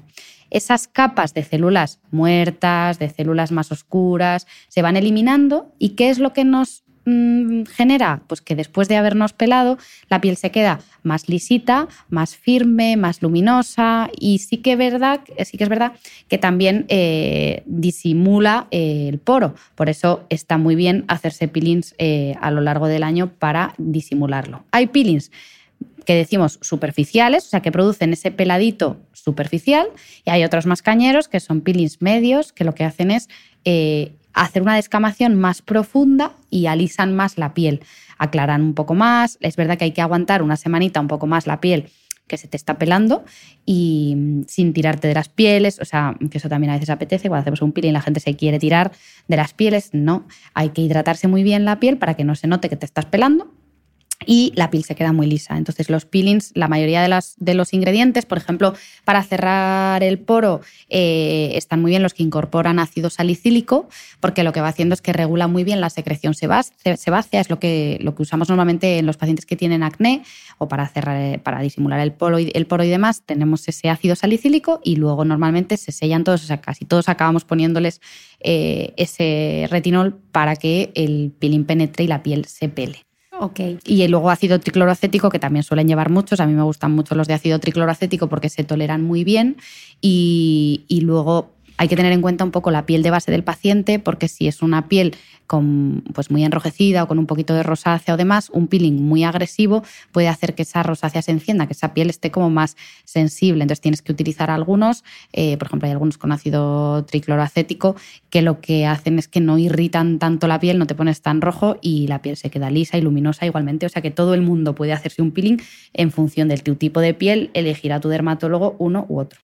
Esas capas de células muertas, de células más oscuras, se van eliminando y ¿qué es lo que nos mm, genera? Pues que después de habernos pelado, la piel se queda más lisita, más firme, más luminosa y sí que, verdad, sí que es verdad que también eh, disimula eh, el poro. Por eso está muy bien hacerse peelings eh, a lo largo del año para disimularlo. Hay peelings que decimos superficiales, o sea, que producen ese peladito superficial, y hay otros más cañeros que son peelings medios, que lo que hacen es eh, hacer una descamación más profunda y alisan más la piel, aclaran un poco más, es verdad que hay que aguantar una semanita un poco más la piel que se te está pelando y mm, sin tirarte de las pieles, o sea, que eso también a veces apetece, cuando hacemos un peeling la gente se quiere tirar de las pieles, no, hay que hidratarse muy bien la piel para que no se note que te estás pelando y la piel se queda muy lisa. Entonces los peelings, la mayoría de, las, de los ingredientes, por ejemplo, para cerrar el poro, eh, están muy bien los que incorporan ácido salicílico, porque lo que va haciendo es que regula muy bien la secreción sebácea, es lo que, usamos normalmente en los pacientes que tienen acné o para, disimular el poro, y, el poro y demás, tenemos ese ácido salicílico y luego normalmente se sellan todos, o sea, casi todos acabamos poniéndoles eh, ese retinol para que el peeling penetre y la piel se pele. Okay. Y luego ácido tricloroacético, que también suelen llevar muchos. A mí me gustan mucho los de ácido tricloroacético porque se toleran muy bien. Y, y luego hay que tener en cuenta un poco la piel de base del paciente, porque si es una piel con, pues muy enrojecida o con un poquito de rosácea o demás, un peeling muy agresivo puede hacer que esa rosácea se encienda, que esa piel esté como más sensible. Entonces tienes que utilizar algunos, eh, por ejemplo, hay algunos con ácido tricloroacético que lo que hacen es que no irritan tanto la piel, no te pones tan rojo y la piel se queda lisa y luminosa igualmente. O sea que todo el mundo puede hacerse un peeling en función del tu tipo de piel, elegir a tu dermatólogo uno u otro.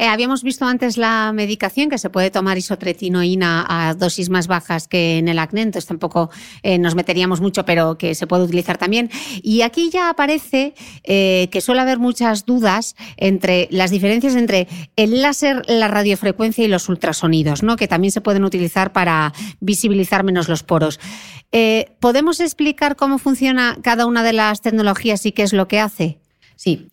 Eh, habíamos visto antes la medicación que se puede tomar isotretinoína a dosis más bajas que en el acné, entonces tampoco eh, nos meteríamos mucho, pero que se puede utilizar también. Y aquí ya aparece eh, que suele haber muchas dudas entre las diferencias entre el láser, la radiofrecuencia y los ultrasonidos, ¿no? que también se pueden utilizar para visibilizar menos los poros. ¿Podemos explicar cómo funciona cada una de las tecnologías y qué es lo que hace? Sí.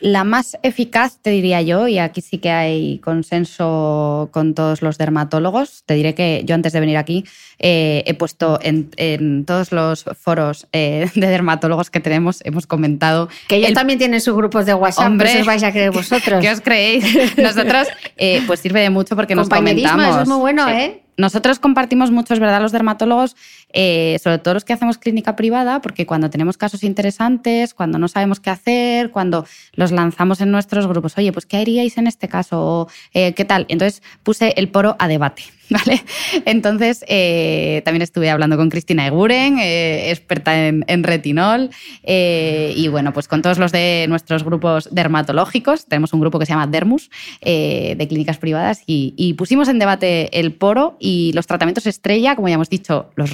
La más eficaz, te diría yo, y aquí sí que hay consenso con todos los dermatólogos, te diré que yo antes de venir aquí eh, he puesto en, todos los foros eh, de dermatólogos que tenemos, hemos comentado... Que ellos también tienen sus grupos de WhatsApp, Hombre, os vais a creer vosotros. ¿Qué os creéis? Nosotros, eh, pues sirve de mucho porque nos comentamos. Eso es muy bueno, ¿eh? Nosotros compartimos mucho, es verdad, los dermatólogos, eh, sobre todo los que hacemos clínica privada, porque cuando tenemos casos interesantes, cuando no sabemos qué hacer, cuando los lanzamos en nuestros grupos, oye, pues ¿qué haríais en este caso? Eh, ¿Qué tal? Entonces puse el poro a debate. [laughs] ¿Vale? Entonces, eh, también estuve hablando con Cristina Eguren, experta en, retinol, y bueno, pues con todos los de nuestros grupos dermatológicos, tenemos un grupo que se llama Dermus, de clínicas privadas, y, pusimos en debate el poro y los tratamientos estrella, como ya hemos dicho, los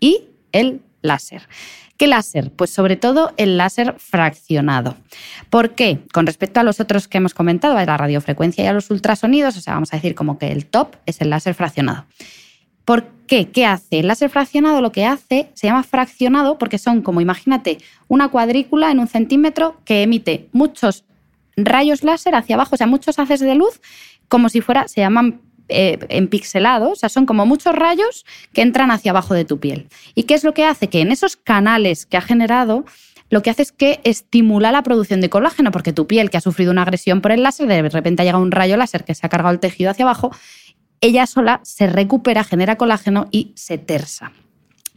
y el láser. ¿Qué láser? Pues sobre todo el láser fraccionado. ¿Por qué? Con respecto a los otros que hemos comentado, a la radiofrecuencia y a los ultrasonidos, o sea, vamos a decir como que el top es el láser fraccionado. ¿Por qué? ¿Qué hace? El láser fraccionado lo que hace se llama fraccionado porque son como, imagínate, una cuadrícula en un centímetro que emite muchos rayos láser hacia abajo, o sea, muchos haces de luz, como si fuera, se llaman eh, en pixelado, o sea, son como muchos rayos que entran hacia abajo de tu piel. ¿Y qué es lo que hace? Que en esos canales que ha generado, lo que hace es que estimula la producción de colágeno, porque tu piel que ha sufrido una agresión por el láser, de repente llega un rayo láser que se ha cargado el tejido hacia abajo, ella sola se recupera, genera colágeno y se tersa.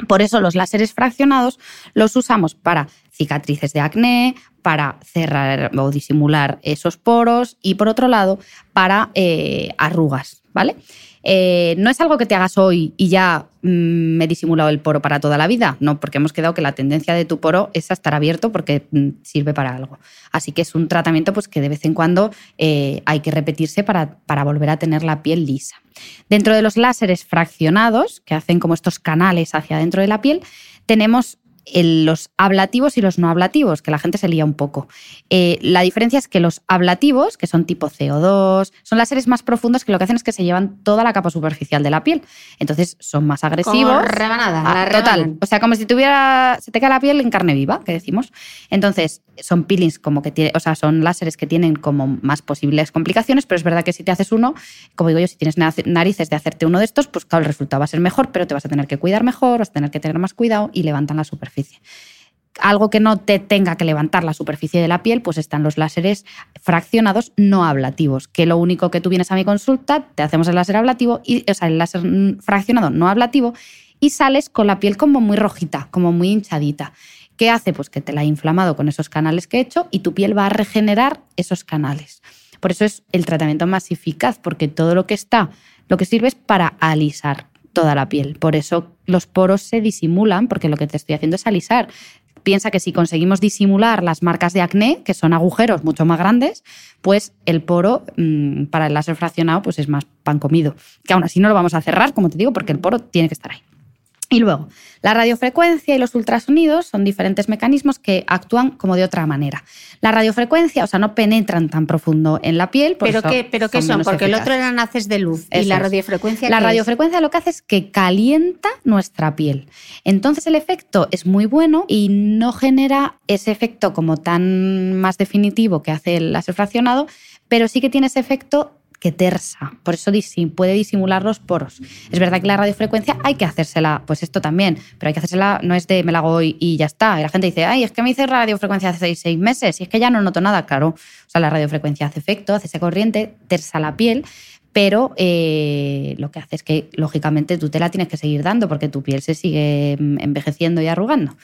Por eso los láseres fraccionados los usamos para cicatrices de acné, para cerrar o disimular esos poros y por otro lado para eh, arrugas, ¿vale? Eh, no es algo que te hagas hoy y ya mm, me he disimulado el poro para toda la vida, no, porque hemos quedado que la tendencia de tu poro es a estar abierto porque mm, sirve para algo. Así que es un tratamiento pues, que de vez en cuando eh, hay que repetirse para, para volver a tener la piel lisa. Dentro de los láseres fraccionados, que hacen como estos canales hacia dentro de la piel, tenemos los ablativos y los no ablativos, que la gente se lía un poco. Eh, la diferencia es que los ablativos, que son tipo CO2, son láseres más profundos que lo que hacen es que se llevan toda la capa superficial de la piel. Entonces son más agresivos. Como rebanada, ah, total. O sea, como si tuviera, se te cae la piel en carne viva, que decimos. Entonces, son peelings como que tiene, o sea, son láseres que tienen como más posibles complicaciones, pero es verdad que si te haces uno, como digo yo, si tienes narices de hacerte uno de estos, pues claro, el resultado va a ser mejor, pero te vas a tener que cuidar mejor, vas a tener que tener más cuidado y levantan la algo que no te tenga que levantar la superficie de la piel, pues están los láseres fraccionados no ablativos, que lo único que tú vienes a mi consulta, te hacemos el láser ablativo, y, o sea, el láser fraccionado no ablativo, y sales con la piel como muy rojita, como muy hinchadita. ¿Qué hace? Pues que te la ha inflamado con esos canales que he hecho y tu piel va a regenerar esos canales. Por eso es el tratamiento más eficaz, porque todo lo que está, lo que sirve es para alisar, toda la piel. Por eso los poros se disimulan, porque lo que te estoy haciendo es alisar. Piensa que si conseguimos disimular las marcas de acné, que son agujeros mucho más grandes, pues el poro mm, para el láser fraccionado pues es más pan comido. Que aún así no lo vamos a cerrar, como te digo, porque el poro tiene que estar ahí. Y luego, la radiofrecuencia y los ultrasonidos son diferentes mecanismos que actúan como de otra manera. La radiofrecuencia, o sea, no penetran tan profundo en la piel. ¿Pero, qué, ¿pero qué son? Porque el otro eran haces de luz. ¿Y la radiofrecuencia? La radiofrecuencia lo que hace es que calienta nuestra piel. Entonces el efecto es muy bueno y no genera ese efecto como tan más definitivo que hace el láser fraccionado, pero sí que tiene ese efecto que tersa. Por eso puede disimular los poros. Es verdad que la radiofrecuencia hay que hacérsela, pues esto también, pero hay que hacérsela, no es de me la hago hoy y ya está. Y la gente dice, ay, es que me hice radiofrecuencia hace seis, meses y es que ya no noto nada. Claro, o sea, la radiofrecuencia hace efecto, hace esa corriente, tersa la piel, pero eh, lo que hace es que, lógicamente, tú te la tienes que seguir dando porque tu piel se sigue mm, envejeciendo y arrugando.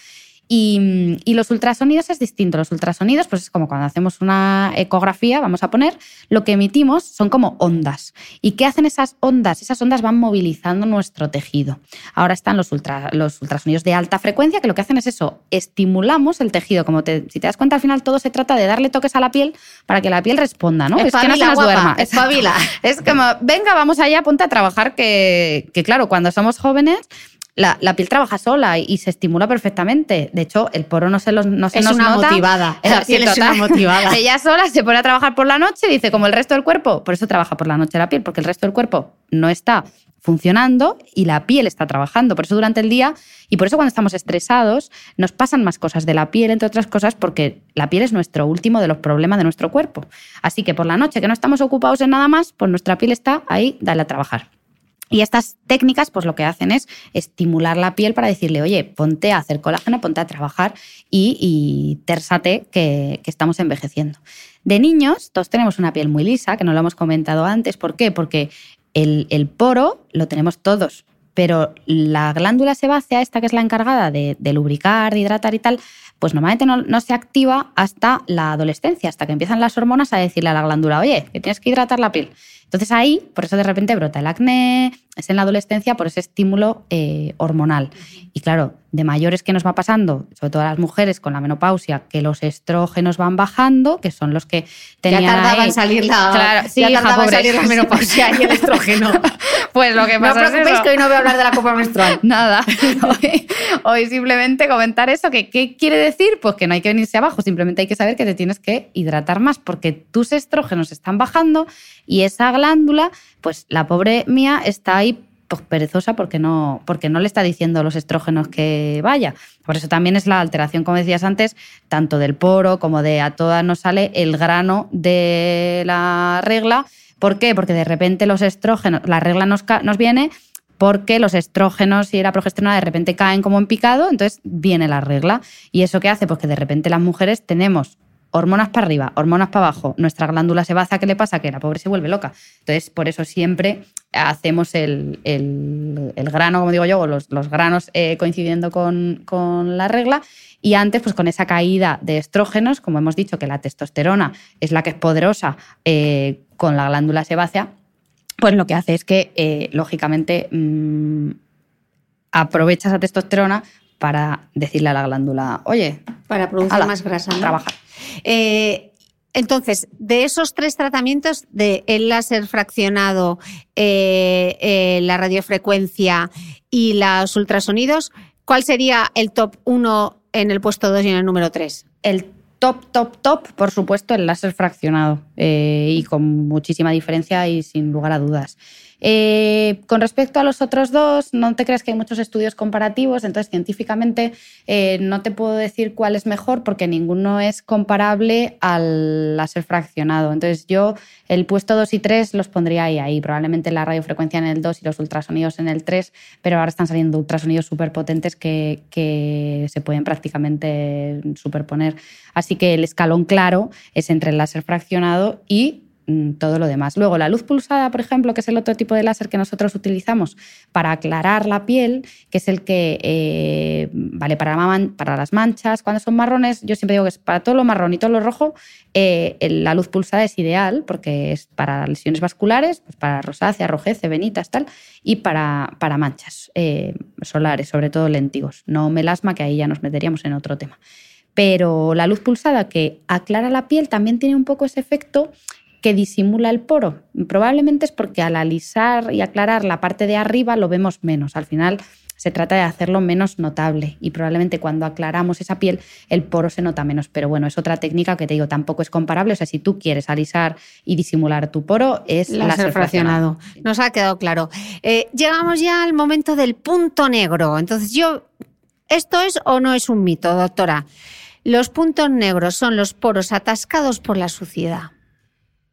Y, y, los ultrasonidos es distinto. Los ultrasonidos, pues es como cuando hacemos una ecografía, vamos a poner, lo que emitimos son como ondas. ¿Y qué hacen esas ondas? Esas ondas van movilizando nuestro tejido. Ahora están los, ultra, los ultrasonidos de alta frecuencia, que lo que hacen es eso, estimulamos el tejido. Como te, si te das cuenta, al final todo se trata de darle toques a la piel para que la piel responda, ¿no? es que no se nos duerma. Espabila. [laughs] Es como, venga, vamos allá, ponte a trabajar, que, que claro, cuando somos jóvenes la, piel trabaja sola y, se estimula perfectamente. De hecho, el poro no se, los, no se es [laughs] una motivada. La piel es [laughs] una motivada. Ella sola se pone a trabajar por la noche y dice, como el resto del cuerpo, por eso trabaja por la noche la piel, porque el resto del cuerpo no está funcionando y la piel está trabajando. Por eso durante el día y por eso cuando estamos estresados nos pasan más cosas de la piel, entre otras cosas, porque la piel es nuestro último de los problemas de nuestro cuerpo. Así que por la noche que no estamos ocupados en nada más, pues nuestra piel está ahí, dale a trabajar. Y estas técnicas, pues lo que hacen es estimular la piel para decirle, oye, ponte a hacer colágeno, ponte a trabajar y, y térsate que, estamos envejeciendo. De niños, todos tenemos una piel muy lisa, que no lo hemos comentado antes. ¿Por qué? Porque el, poro lo tenemos todos, pero la glándula sebácea, esta que es la encargada de, lubricar, de hidratar y tal, pues normalmente no, no, se activa hasta la adolescencia, hasta que empiezan las hormonas a decirle a la glándula, oye, que tienes que hidratar la piel. Entonces ahí, por eso de repente brota el acné, es en la adolescencia por ese estímulo eh, hormonal. Y claro, de mayores que nos va pasando, sobre todo a las mujeres con la menopausia, que los estrógenos van bajando, que son los que tenían ya tardaba en salir la, claro, sí, ya tardaba en salir la menopausia y el estrógeno. [laughs] pues lo que pasa no os preocupéis que hoy no voy a hablar de la copa menstrual. [laughs] Nada. [laughs] Hoy, hoy, simplemente comentar eso, que qué quiere decir, pues que no hay que venirse abajo, simplemente hay que saber que te tienes que hidratar más, porque tus estrógenos están bajando y esa glándula, pues la pobre mía está ahí pues, perezosa porque no, porque no le está diciendo los estrógenos que vaya. Por eso también es la alteración, como decías antes, tanto del poro como de a todas nos sale el grano de la regla. ¿Por qué? Porque de repente los estrógenos, la regla nos, nos viene porque los estrógenos y la progesterona de repente caen como en picado, entonces viene la regla. ¿Y eso qué hace? Pues que de repente las mujeres tenemos hormonas para arriba, hormonas para abajo, nuestra glándula se baza, ¿qué le pasa? Que la pobre se vuelve loca. Entonces, por eso siempre hacemos el, grano, como digo yo, o los, granos eh, coincidiendo con, la regla. Y antes, pues con esa caída de estrógenos, como hemos dicho que la testosterona es la que es poderosa eh, con la glándula sebácea, pues lo que hace es que, eh, lógicamente, mm, aprovecha esa testosterona para decirle a la glándula, oye, para producir más grasa, ¿no? trabajar. Eh, entonces, de esos tres tratamientos, de el láser fraccionado, eh, eh, la radiofrecuencia y los ultrasonidos, ¿cuál sería el top 1 en el puesto 2 y en el número 3? El top, top, top, por supuesto, el láser fraccionado y con muchísima diferencia y sin lugar a dudas. Eh, con respecto a los otros dos, no te creas que hay muchos estudios comparativos, entonces científicamente eh, no te puedo decir cuál es mejor porque ninguno es comparable al láser fraccionado. Entonces yo el puesto 2 y 3 los pondría ahí, ahí, probablemente la radiofrecuencia en el 2 y los ultrasonidos en el 3, pero ahora están saliendo ultrasonidos súper potentes que, que se pueden prácticamente superponer. Así que el escalón claro es entre el láser fraccionado y todo lo demás. Luego, la luz pulsada, por ejemplo, que es el otro tipo de láser que nosotros utilizamos para aclarar la piel, que es el que eh, vale para, para, las manchas. Cuando son marrones, yo siempre digo que es para todo lo marrón y todo lo rojo, eh, la luz pulsada es ideal porque es para lesiones vasculares, pues para rosácea, rojece, venitas, tal, y para, para manchas eh, solares, sobre todo lentigos. No melasma, que ahí ya nos meteríamos en otro tema. Pero la luz pulsada que aclara la piel también tiene un poco ese efecto que disimula el poro. Probablemente es porque al alisar y aclarar la parte de arriba lo vemos menos. Al final se trata de hacerlo menos notable y probablemente cuando aclaramos esa piel el poro se nota menos. Pero bueno, es otra técnica que te digo, tampoco es comparable. O sea, si tú quieres alisar y disimular tu poro, es láser fraccionado. Nos ha quedado claro. Eh, llegamos ya al momento del punto negro. Entonces yo, ¿esto es o no es un mito, doctora? Los puntos negros son los poros atascados por la suciedad.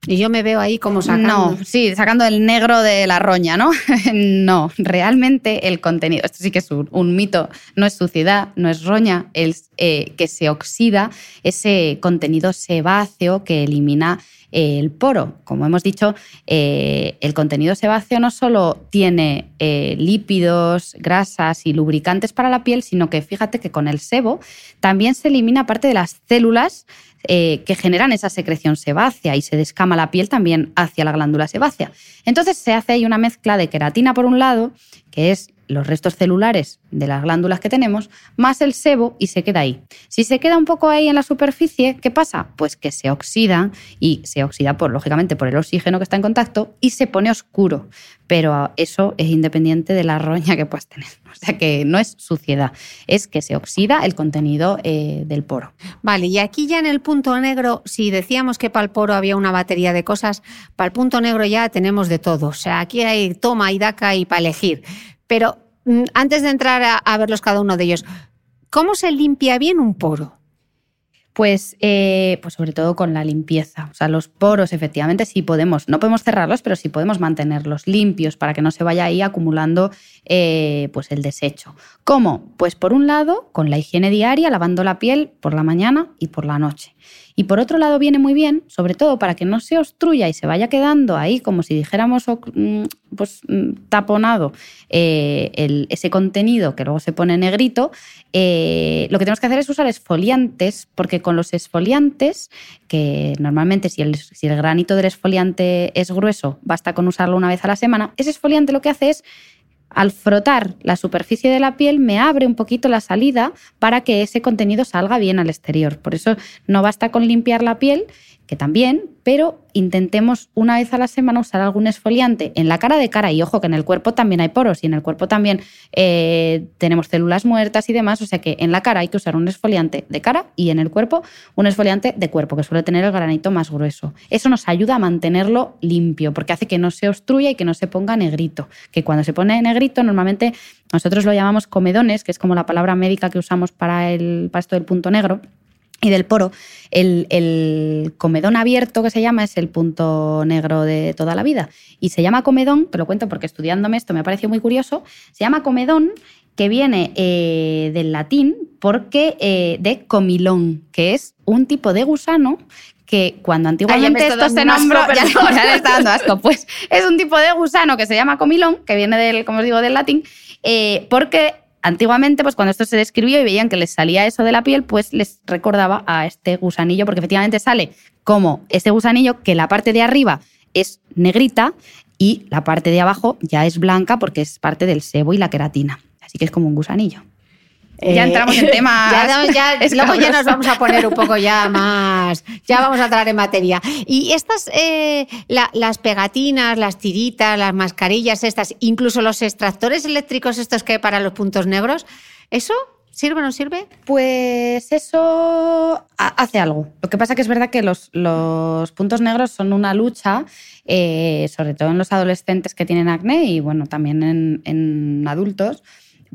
Y yo me veo ahí como sacando. No, sí, sacando el negro de la roña, ¿no? [laughs] no, realmente el contenido, esto sí que es un, mito, no es suciedad, no es roña, es eh, que se oxida ese contenido sebáceo que elimina el poro. Como hemos dicho, eh, el contenido sebáceo no solo tiene eh, lípidos, grasas y lubricantes para la piel, sino que fíjate que con el sebo también se elimina parte de las células eh, que generan esa secreción sebácea y se descama la piel también hacia la glándula sebácea. Entonces se hace ahí una mezcla de queratina por un lado, que es los restos celulares de las glándulas que tenemos, más el sebo y se queda ahí. Si se queda un poco ahí en la superficie, ¿qué pasa? Pues que se oxida y se oxida por, lógicamente por el oxígeno que está en contacto y se pone oscuro. Pero eso es independiente de la roña que puedas tener. [laughs] O sea que no es suciedad, es que se oxida el contenido eh, del poro. Vale, y aquí ya en el punto negro, si decíamos que para el poro había una batería de cosas, para el punto negro ya tenemos de todo. O sea, aquí hay toma y daca y para elegir. Pero mm, antes de entrar a, verlos cada uno de ellos, ¿cómo se limpia bien un poro? Pues, eh, pues sobre todo con la limpieza. O sea, los poros, efectivamente, sí podemos, no podemos cerrarlos, pero sí podemos mantenerlos limpios para que no se vaya ahí acumulando eh, pues el desecho. ¿Cómo? Pues por un lado, con la higiene diaria, lavando la piel por la mañana y por la noche. Y por otro lado viene muy bien, sobre todo para que no se obstruya y se vaya quedando ahí como si dijéramos mm, pues, mm, taponado eh, ese contenido que luego se pone negrito, eh, lo que tenemos que hacer es usar esfoliantes, porque con los esfoliantes, que normalmente si el, si el granito del esfoliante es grueso, basta con usarlo una vez a la semana, ese esfoliante lo que hace es al frotar la superficie de la piel me abre un poquito la salida para que ese contenido salga bien al exterior. Por eso no basta con limpiar la piel, que también, pero intentemos una vez a la semana usar algún esfoliante en la cara de cara y ojo que en el cuerpo también hay poros y en el cuerpo también eh, tenemos células muertas y demás, o sea que en la cara hay que usar un esfoliante de cara y en el cuerpo un esfoliante de cuerpo que suele tener el granito más grueso. Eso nos ayuda a mantenerlo limpio porque hace que no se obstruya y que no se ponga negrito, que cuando se pone negrito normalmente nosotros lo llamamos comedones, que es como la palabra médica que usamos para, el, para esto del punto negro y del poro, el, comedón abierto que se llama es el punto negro de toda la vida. Y se llama comedón, te lo cuento porque estudiándome esto me pareció muy curioso, se llama comedón que viene eh, del latín porque eh, de comilón, que es un tipo de gusano que cuando antiguamente esto se nombró, [laughs] ya, le está dando asco, pues es un tipo de gusano que se llama comilón, que viene del, como os digo, del latín, eh, porque antiguamente, pues cuando esto se describió y veían que les salía eso de la piel, pues les recordaba a este gusanillo, porque efectivamente sale como este gusanillo que la parte de arriba es negrita y la parte de abajo ya es blanca porque es parte del sebo y la queratina. Así que es como un gusanillo ya eh, entramos en temas. [laughs] ya, [laughs] luego ya nos vamos a poner un poco ya [laughs] más. Ya vamos a entrar en materia. Y estas, eh, las pegatinas, las tiritas, las mascarillas, estas, incluso los extractores eléctricos, estos que hay para los puntos negros, ¿eso ¿Sirve o no sirve? Pues eso hace algo. Lo que pasa que es verdad que los, los puntos negros son una lucha, eh, sobre todo en los adolescentes que tienen acné y bueno, también en, en adultos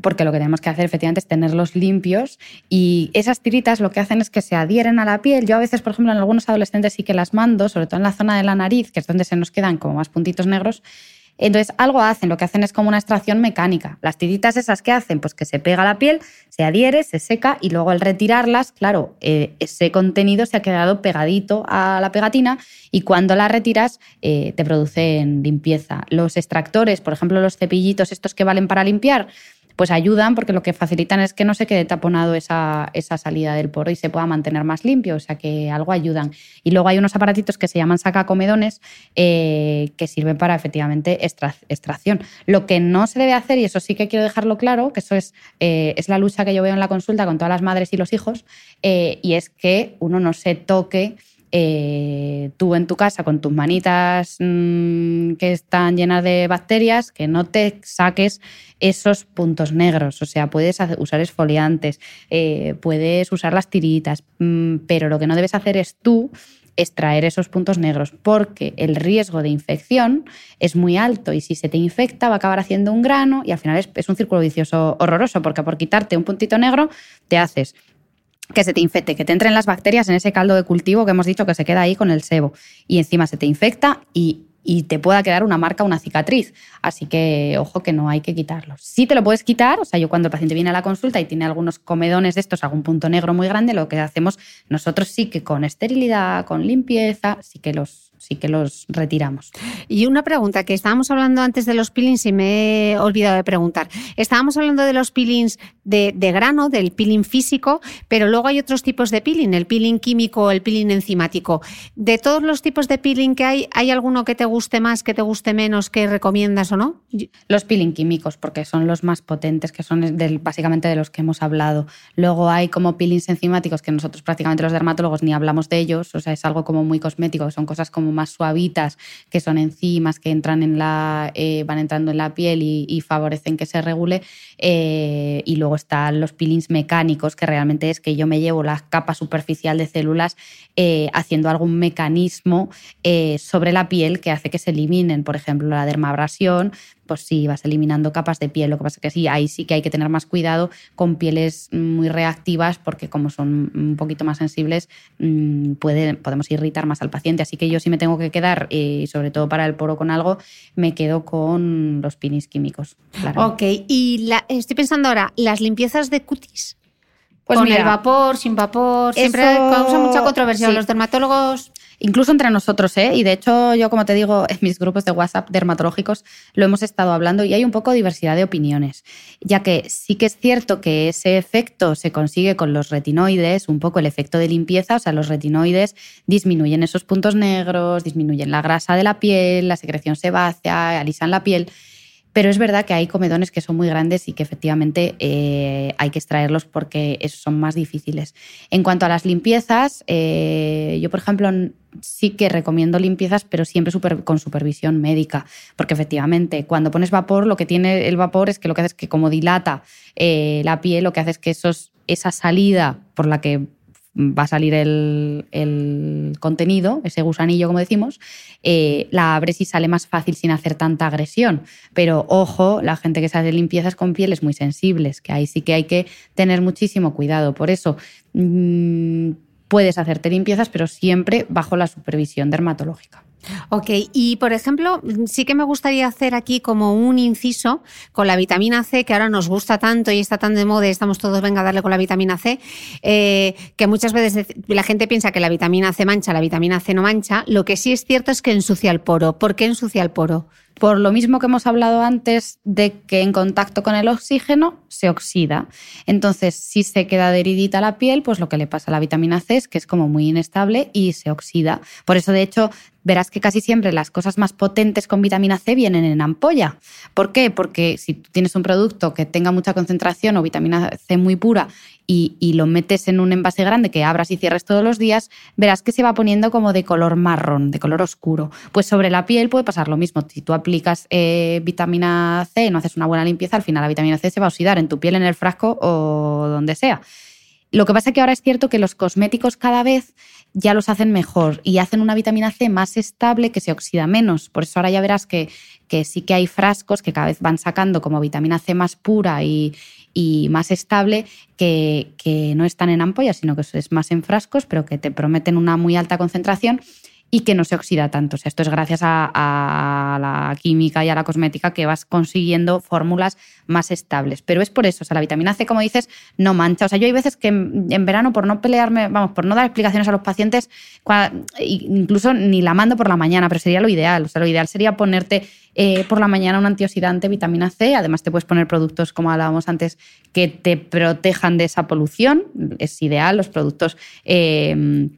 porque lo que tenemos que hacer efectivamente es tenerlos limpios y esas tiritas lo que hacen es que se adhieren a la piel. Yo a veces, por ejemplo, en algunos adolescentes sí que las mando, sobre todo en la zona de la nariz, que es donde se nos quedan como más puntitos negros. Entonces, algo hacen, lo que hacen es como una extracción mecánica. Las tiritas esas que hacen, pues que se pega la piel, se adhiere, se seca y luego al retirarlas, claro, eh, ese contenido se ha quedado pegadito a la pegatina y cuando la retiras eh, te producen limpieza. Los extractores, por ejemplo, los cepillitos estos que valen para limpiar, pues ayudan porque lo que facilitan es que no se quede taponado esa, esa, salida del poro y se pueda mantener más limpio, o sea que algo ayudan. Y luego hay unos aparatitos que se llaman sacacomedones eh, que sirven para efectivamente extracción. Lo que no se debe hacer, y eso sí que quiero dejarlo claro, que eso es, eh, es la lucha que yo veo en la consulta con todas las madres y los hijos, eh, y es que uno no se toque eh, tú en tu casa con tus manitas mm, que están llenas de bacterias, que no te saques esos puntos negros. O sea, puedes usar esfoliantes, eh, puedes usar las tiritas, mm, pero lo que no debes hacer es tú extraer esos puntos negros, porque el riesgo de infección es muy alto y si se te infecta va a acabar haciendo un grano y al final es, es un círculo vicioso horroroso, porque por quitarte un puntito negro te haces que se te infecte, que te entren las bacterias en ese caldo de cultivo que hemos dicho que se queda ahí con el sebo y encima se te infecta y, y te pueda quedar una marca, una cicatriz. Así que ojo que no hay que quitarlo. Si te lo puedes quitar, o sea, yo cuando el paciente viene a la consulta y tiene algunos comedones de estos, algún punto negro muy grande, lo que hacemos nosotros sí que con esterilidad, con limpieza, sí que los sí que los retiramos. Y una pregunta, que estábamos hablando antes de los peelings y me he olvidado de preguntar. Estábamos hablando de los peelings de, grano, del peeling físico, pero luego hay otros tipos de peeling, el peeling químico, el peeling enzimático. De todos los tipos de peeling que hay, ¿hay alguno que te guste más, que te guste menos, que recomiendas o no? Los peeling químicos, porque son los más potentes, que son básicamente de los que hemos hablado. Luego hay como peelings enzimáticos, que nosotros prácticamente los dermatólogos ni hablamos de ellos, o sea, es algo como muy cosmético, son cosas como más suavitas, que son enzimas que entran en la, eh, van entrando en la piel y, favorecen que se regule. Eh, y luego están los peelings mecánicos, que realmente es que yo me llevo la capa superficial de células eh, haciendo algún mecanismo sobre la piel que hace que se eliminen, por ejemplo, la dermabrasión, pues sí, vas eliminando capas de piel. Lo que pasa es que sí, ahí sí que hay que tener más cuidado con pieles muy reactivas porque como son un poquito más sensibles, mm, podemos irritar más al paciente. Así que yo sí me tengo que quedar, y sobre todo para el poro con algo, me quedo con los pinis químicos. Ok, y estoy pensando ahora, las limpiezas de cutis. Pues con el vapor, sin vapor, siempre causa mucha controversia. Los dermatólogos incluso entre nosotros, ¿eh? Y de hecho, yo, como te digo, en mis grupos de WhatsApp dermatológicos lo hemos estado hablando y hay un poco de diversidad de opiniones, ya que sí que es cierto que ese efecto se consigue con los retinoides, un poco el efecto de limpieza, o sea, los retinoides disminuyen esos puntos negros, disminuyen la grasa de la piel, la secreción sebácea, alisan la piel. Pero es verdad que hay comedones que son muy grandes y que efectivamente eh, hay que extraerlos porque esos son más difíciles. En cuanto a las limpiezas, eh, yo, por ejemplo, sí que recomiendo limpiezas, pero siempre con supervisión médica, porque efectivamente cuando pones vapor, lo que tiene el vapor es que lo que hace es que como dilata eh, la piel, lo que hace es que esos, esa salida por la que va a salir el, contenido, ese gusanillo, como decimos, eh, la abres sale más fácil sin hacer tanta agresión. Pero ojo, la gente que se hace limpiezas con pieles muy sensibles, que ahí sí que hay que tener muchísimo cuidado. Por eso, mm, puedes hacerte limpiezas, pero siempre bajo la supervisión dermatológica. Ok, y por ejemplo, sí que me gustaría hacer aquí como un inciso con la vitamina C, que ahora nos gusta tanto y está tan de moda y estamos todos, venga a darle con la vitamina C, eh, que muchas veces la gente piensa que la vitamina C mancha, la vitamina C no mancha. Lo que sí es cierto es que ensucia el poro. ¿Por qué ensucia el poro? Por lo mismo que hemos hablado antes de que en contacto con el oxígeno se oxida. Entonces, si se queda adheridita la piel, pues lo que le pasa a la vitamina C es que es como muy inestable y se oxida. Por eso, de hecho, verás que casi siempre las cosas más potentes con vitamina C vienen en ampolla. ¿Por qué? Porque si tienes un producto que tenga mucha concentración o vitamina C muy pura y, lo metes en un envase grande que abras y cierres todos los días, verás que se va poniendo como de color marrón, de color oscuro. Pues sobre la piel puede pasar lo mismo. Si tú aplicas eh, vitamina C, no haces una buena limpieza, al final la vitamina C se va a oxidar en tu piel, en el frasco o donde sea. Lo que pasa es que ahora es cierto que los cosméticos cada vez ya los hacen mejor y hacen una vitamina C más estable que se oxida menos. Por eso ahora ya verás que, que sí que hay frascos que cada vez van sacando como vitamina C más pura y, y más estable que, que, no están en ampollas, sino que es más en frascos, pero que te prometen una muy alta concentración y que no se oxida tanto. O sea, esto es gracias a, la química y a la cosmética que vas consiguiendo fórmulas más estables. Pero es por eso, o sea, la vitamina C, como dices, no mancha. O sea, yo hay veces que en, verano, por no pelearme, vamos, por no dar explicaciones a los pacientes, incluso ni la mando por la mañana, pero sería lo ideal. O sea, lo ideal sería ponerte eh, por la mañana un antioxidante, vitamina C. Además, te puedes poner productos, como hablábamos antes, que te protejan de esa polución. Es ideal, los productos. Eh,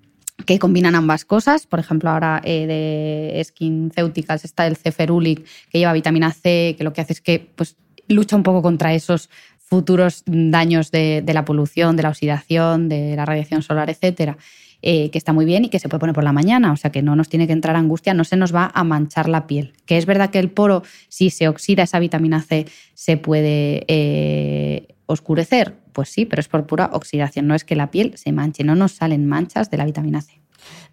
que combinan ambas cosas. Por ejemplo, ahora eh, de SkinCeuticals está el Ceferulic, que lleva vitamina C, que lo que hace es que pues, lucha un poco contra esos futuros daños de, la polución, de la oxidación, de la radiación solar, etcétera. Eh, que está muy bien y que se puede poner por la mañana, o sea que no nos tiene que entrar angustia, no se nos va a manchar la piel. Que es verdad que el poro, si se oxida esa vitamina C, se puede eh, oscurecer, pues sí, pero es por pura oxidación, no es que la piel se manche, no nos salen manchas de la vitamina C.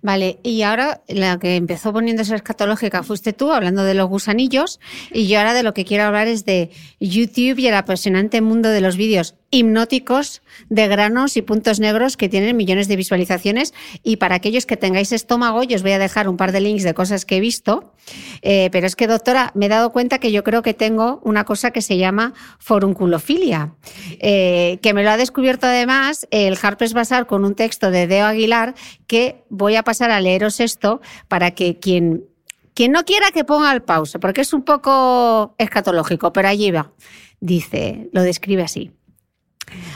Vale, y ahora la que empezó poniéndose escatológica fuiste tú, hablando de los gusanillos, y yo ahora de lo que quiero hablar es de YouTube y el apasionante mundo de los vídeos hipnóticos de granos y puntos negros que tienen millones de visualizaciones. Y para aquellos que tengáis estómago, yo os voy a dejar un par de links de cosas que he visto. Eh, pero es que, doctora, me he dado cuenta que yo creo que tengo una cosa que se llama forunculofilia, eh, que me lo ha descubierto además el Harper's Bazaar con un texto de Deo Aguilar que voy a pasar a leeros esto para que quien, quien no quiera que ponga el pausa, porque es un poco escatológico, pero allí va. Dice, lo describe así.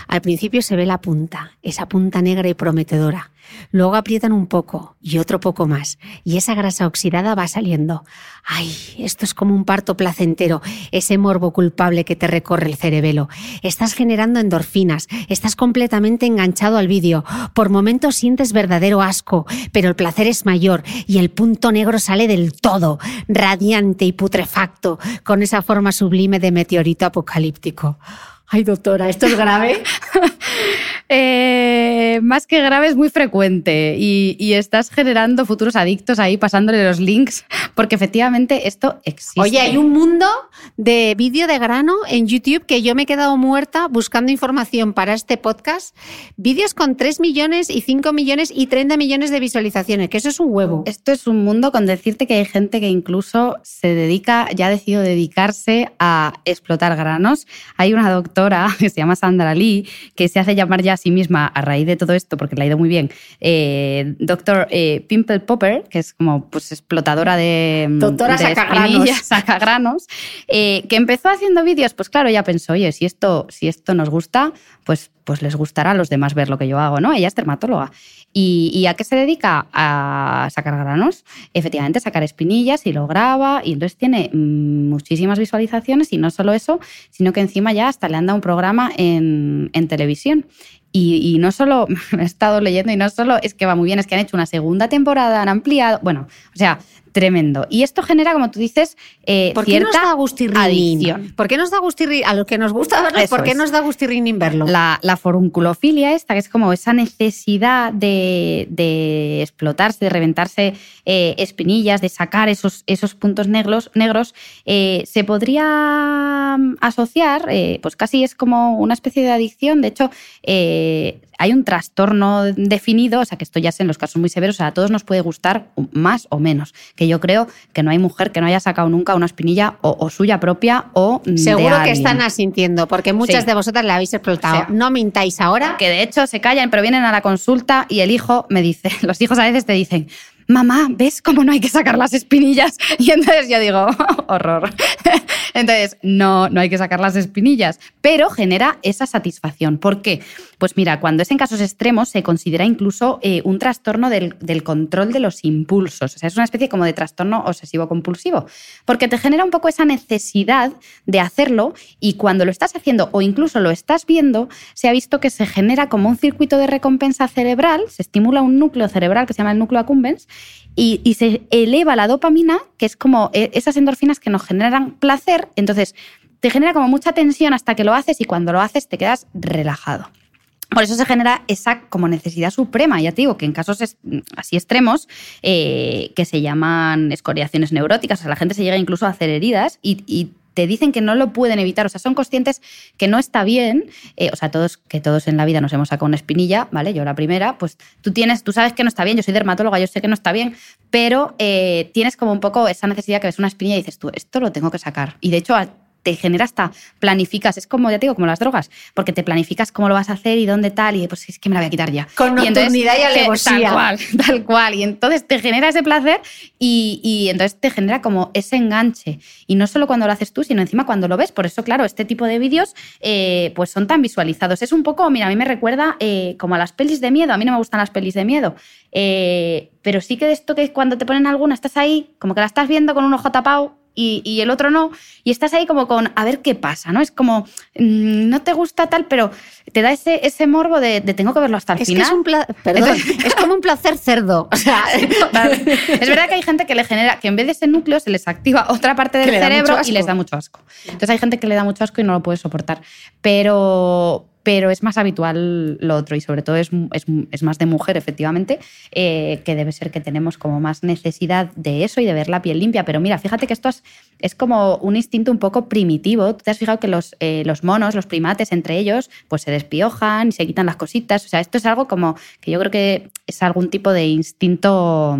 Al principio se ve la punta, esa punta negra y prometedora. Luego aprietan un poco y otro poco más, y esa grasa oxidada va saliendo. Ay, esto es como un parto placentero, ese morbo culpable que te recorre el cerebelo. Estás generando endorfinas, estás completamente enganchado al vídeo. Por momentos sientes verdadero asco, pero el placer es mayor y el punto negro sale del todo, radiante y putrefacto, con esa forma sublime de meteorito apocalíptico. Ay, doctora, ¿esto es grave? [laughs] Eh, más que grave es muy frecuente y, y, estás generando futuros adictos ahí pasándole los links porque efectivamente esto existe. Oye, hay un mundo de vídeo de grano en YouTube que yo me he quedado muerta buscando información para este podcast. Vídeos con 3 millones y 5 millones y 30 millones de visualizaciones, que eso es un huevo. Esto es un mundo con decirte que hay gente que incluso se dedica, ya ha decidido dedicarse a explotar granos. Hay una doctora [laughs] que se llama Sandra Lee que se hace llamar ya sí misma a raíz de todo esto, porque le ha ido muy bien, eh, doctor eh, Pimple Popper, que es como pues explotadora de, Doctora de sacagranos. [laughs] sacagranos eh, que empezó haciendo vídeos, pues claro, ya pensó, oye, si esto, si esto nos gusta, pues, pues les gustará a los demás ver lo que yo hago, ¿no? Ella es dermatóloga. ¿Y, ¿Y, a qué se dedica? A sacar granos. Efectivamente, sacar espinillas y lo graba y entonces tiene muchísimas visualizaciones y no solo eso, sino que encima ya hasta le han dado un programa en, en televisión. Y, y, no solo [laughs] he estado leyendo y no solo es que va muy bien, es que han hecho una segunda temporada, han ampliado, bueno, o sea, tremendo. Y esto genera, como tú dices, eh, ¿Por qué cierta nos da adicción. ¿Por qué nos da gustirrinín? A los que nos gusta verlo, ¿por qué es. nos da gustirrinín verlo? La, la forunculofilia esta, que es como esa necesidad de, de explotarse, de reventarse eh, espinillas, de sacar esos, esos puntos negros, negros eh, se podría mm, asociar, eh, pues casi es como una especie de adicción. De hecho, eh, hay un trastorno definido, o sea que esto ya es en los casos muy severos, o sea, a todos nos puede gustar más o menos. Que yo creo que no hay mujer que no haya sacado nunca una espinilla o, o suya propia o de Seguro que alguien. están asintiendo, porque muchas Sí. de vosotras la habéis explotado. O sea, no mintáis ahora. que de hecho se callan, pero vienen a la consulta y el hijo me dice, [laughs] los hijos a veces te dicen, mamá, ¿ves cómo no hay que sacar las espinillas? [laughs] Y entonces yo digo, [laughs] horror. Entonces, no, no hay que sacar las espinillas, pero genera esa satisfacción. ¿Por qué? Pues mira, cuando es en casos extremos se considera incluso eh, un trastorno del, del control de los impulsos. O sea, es una especie como de trastorno obsesivo-compulsivo, porque te genera un poco esa necesidad de hacerlo y cuando lo estás haciendo o incluso lo estás viendo, se ha visto que se genera como un circuito de recompensa cerebral, se estimula un núcleo cerebral que se llama el núcleo accumbens y, se eleva la dopamina, que es como eh, esas endorfinas que nos generan placer, entonces te genera como mucha tensión hasta que lo haces y cuando lo haces te quedas relajado. Por eso se genera esa como necesidad suprema. Ya te digo que en casos es- así extremos, eh, que se llaman escoriaciones neuróticas, o sea, la gente se llega incluso a hacer heridas y te dicen que no lo pueden evitar, o sea, son conscientes que no está bien, eh, o sea, todos, que todos en la vida nos hemos sacado una espinilla, ¿vale? Yo la primera, pues tú tienes, tú sabes que no está bien, yo soy dermatóloga, yo sé que no está bien, pero eh, tienes como un poco esa necesidad que ves una espinilla y dices tú, esto lo tengo que sacar. Y de hecho, te genera hasta planificas, es como, ya te digo, como las drogas, porque te planificas cómo lo vas a hacer y dónde tal, y pues es que me la voy a quitar ya. Con Y nocturnidad y que- alevosía. Tal cual, [laughs] tal cual. Y entonces te genera ese placer y, y entonces te genera como ese enganche. Y no solo cuando lo haces tú, sino encima cuando lo ves. Por eso, claro, este tipo de vídeos eh, pues son tan visualizados. Es un poco, mira, a mí me recuerda eh, como a las pelis de miedo. A mí no me gustan las pelis de miedo. Eh, pero sí que de esto que cuando te ponen alguna, estás ahí, como que la estás viendo con un ojo tapado y, y el otro no, y estás ahí como con a ver qué pasa, ¿no? Es como, mm, no te gusta tal, pero te da ese, ese morbo de, de tengo que verlo hasta el Es que final. es un pla- perdón, [laughs] es como un placer cerdo. O sea. [laughs] Es verdad que hay gente que le genera, que en vez de ese núcleo se les activa otra parte del cerebro y les da mucho asco. Entonces hay gente que le da mucho asco y no lo puede soportar. Pero, pero es más habitual lo otro y sobre todo es, es, más de mujer, efectivamente, eh, que debe ser que tenemos como más necesidad de eso y de ver la piel limpia. Pero mira, fíjate que esto es, como un instinto un poco primitivo. Tú te has fijado que los, eh, los monos, los primates entre ellos, pues se despiojan y se quitan las cositas. O sea, esto es algo como que yo creo que es algún tipo de instinto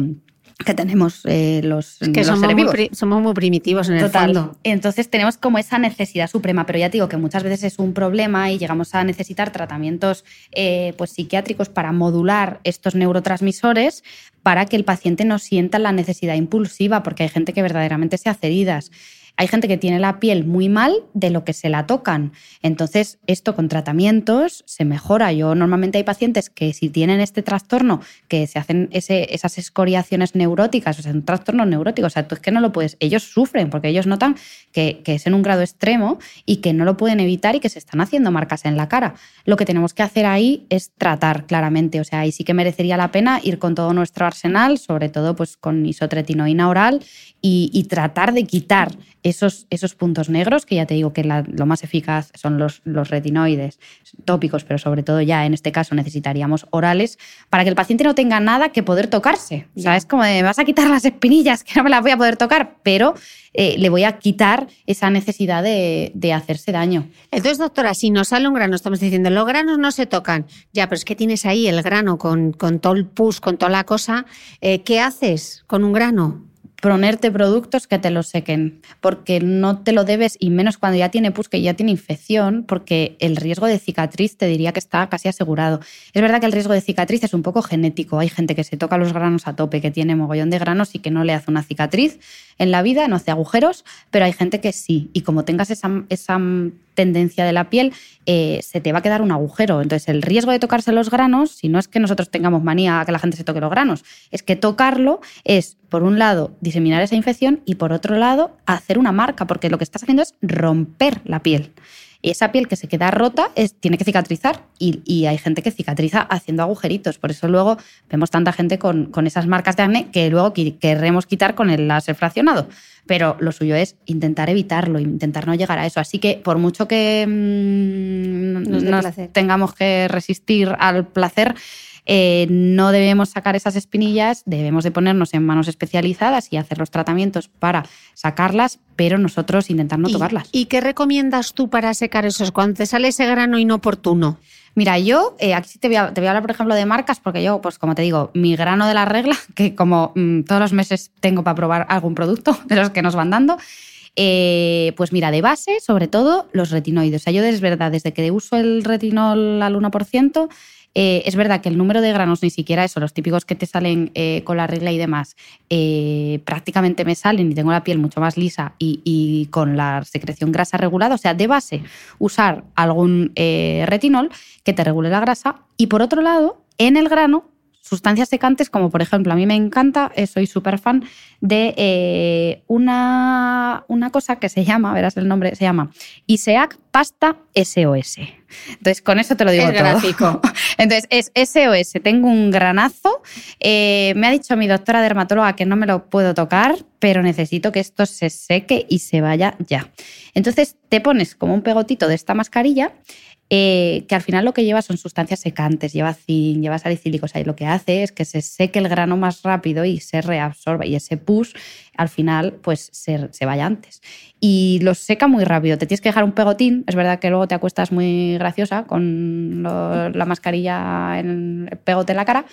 que tenemos eh, los, que somos, muy somos, muy primitivos en el fondo. Entonces tenemos como esa necesidad suprema, pero ya digo que muchas veces es un problema y llegamos a necesitar tratamientos eh, pues, psiquiátricos para modular estos neurotransmisores para que el paciente no sienta la necesidad impulsiva, porque hay gente que verdaderamente se hace heridas. Hay gente que tiene la piel muy mal de lo que se la tocan. Entonces, esto con tratamientos se mejora. Yo normalmente hay pacientes que si tienen este trastorno, que se hacen esas escoriaciones neuróticas, o sea, un trastorno neurótico, o sea, tú es que no lo puedes, ellos sufren porque ellos notan que, es en un grado extremo y que no lo pueden evitar y que se están haciendo marcas en la cara. Lo que tenemos que hacer ahí es tratar claramente, o sea, ahí sí que merecería la pena ir con todo nuestro arsenal, sobre todo pues con isotretinoína oral y, tratar de quitar esos, esos, puntos negros, que ya te digo que lo más eficaz son los, los, retinoides tópicos, pero sobre todo ya en este caso necesitaríamos orales, para que el paciente no tenga nada que poder tocarse. O sea, es como de, me vas a quitar las espinillas, que no me las voy a poder tocar, pero eh, le voy a quitar esa necesidad de, hacerse daño. Entonces, doctora, si nos sale un grano, estamos diciendo, los granos no se tocan. Ya, pero es que tienes ahí el grano con, con todo el pus, con toda la cosa. Eh, ¿Qué haces con un grano? Ponerte productos que te lo sequen, porque no te lo debes, y menos cuando ya tiene pus, que ya tiene infección, porque el riesgo de cicatriz te diría que está casi asegurado. Es verdad que el riesgo de cicatriz es un poco genético. Hay gente que se toca los granos a tope, que tiene mogollón de granos y que no le hace una cicatriz en la vida, no hace agujeros, pero hay gente que sí. Y como tengas esa, esa tendencia de la piel, eh, se te va a quedar un agujero. Entonces, el riesgo de tocarse los granos, si no es que nosotros tengamos manía a que la gente se toque los granos, es que tocarlo es, por un lado, diseminar esa infección y por otro lado, hacer una marca, porque lo que estás haciendo es romper la piel. Y esa piel que se queda rota tiene que cicatrizar y, hay gente que cicatriza haciendo agujeritos. Por eso luego vemos tanta gente con, esas marcas de acné que luego queremos quitar con el láser fraccionado. Pero lo suyo es intentar evitarlo, intentar no llegar a eso. Así que por mucho que mm, nos tengamos que resistir al placer, eh, no debemos sacar esas espinillas, debemos de ponernos en manos especializadas y hacer los tratamientos para sacarlas, pero nosotros intentar no tocarlas. ¿Y qué recomiendas tú para secar esos cuando te sale ese grano inoportuno? Mira, yo eh, aquí te voy, a, hablar, por ejemplo, de marcas, porque yo, pues como te digo, mi grano de la regla, [laughs] que como mm, todos los meses tengo para probar algún producto [laughs] de los que nos van dando, eh, pues mira, de base, sobre todo, los retinoides. O sea, yo es verdad, desde que uso el retinol al 1%, eh, es verdad que el número de granos ni siquiera eso, los típicos que te salen eh, con la regla y demás, eh, prácticamente me salen y tengo la piel mucho más lisa y, con la secreción grasa regulada. O sea, de base, usar algún retinol que te regule la grasa. Y por otro lado, en el grano, sustancias secantes, como por ejemplo, a mí me encanta, soy súper fan de una, una, cosa que se llama, verás el nombre, se llama ISEAC Pasta SOS. Entonces, con eso te lo digo es todo. Gráfico. [laughs] Entonces, es SOS. Tengo un granazo. Eh, me ha dicho mi doctora dermatóloga que no me lo puedo tocar, pero necesito que esto se seque y se vaya ya. Entonces, te pones como un pegotito de esta mascarilla eh, que al final lo que lleva son sustancias secantes, lleva zinc, lleva salicílicos, y lo que hace es que se seque el grano más rápido y se reabsorba y ese pus al final pues se, se, vaya antes. Y lo seca muy rápido, te tienes que dejar un pegotín, es verdad que luego te acuestas muy graciosa con la mascarilla en el pegote en la cara,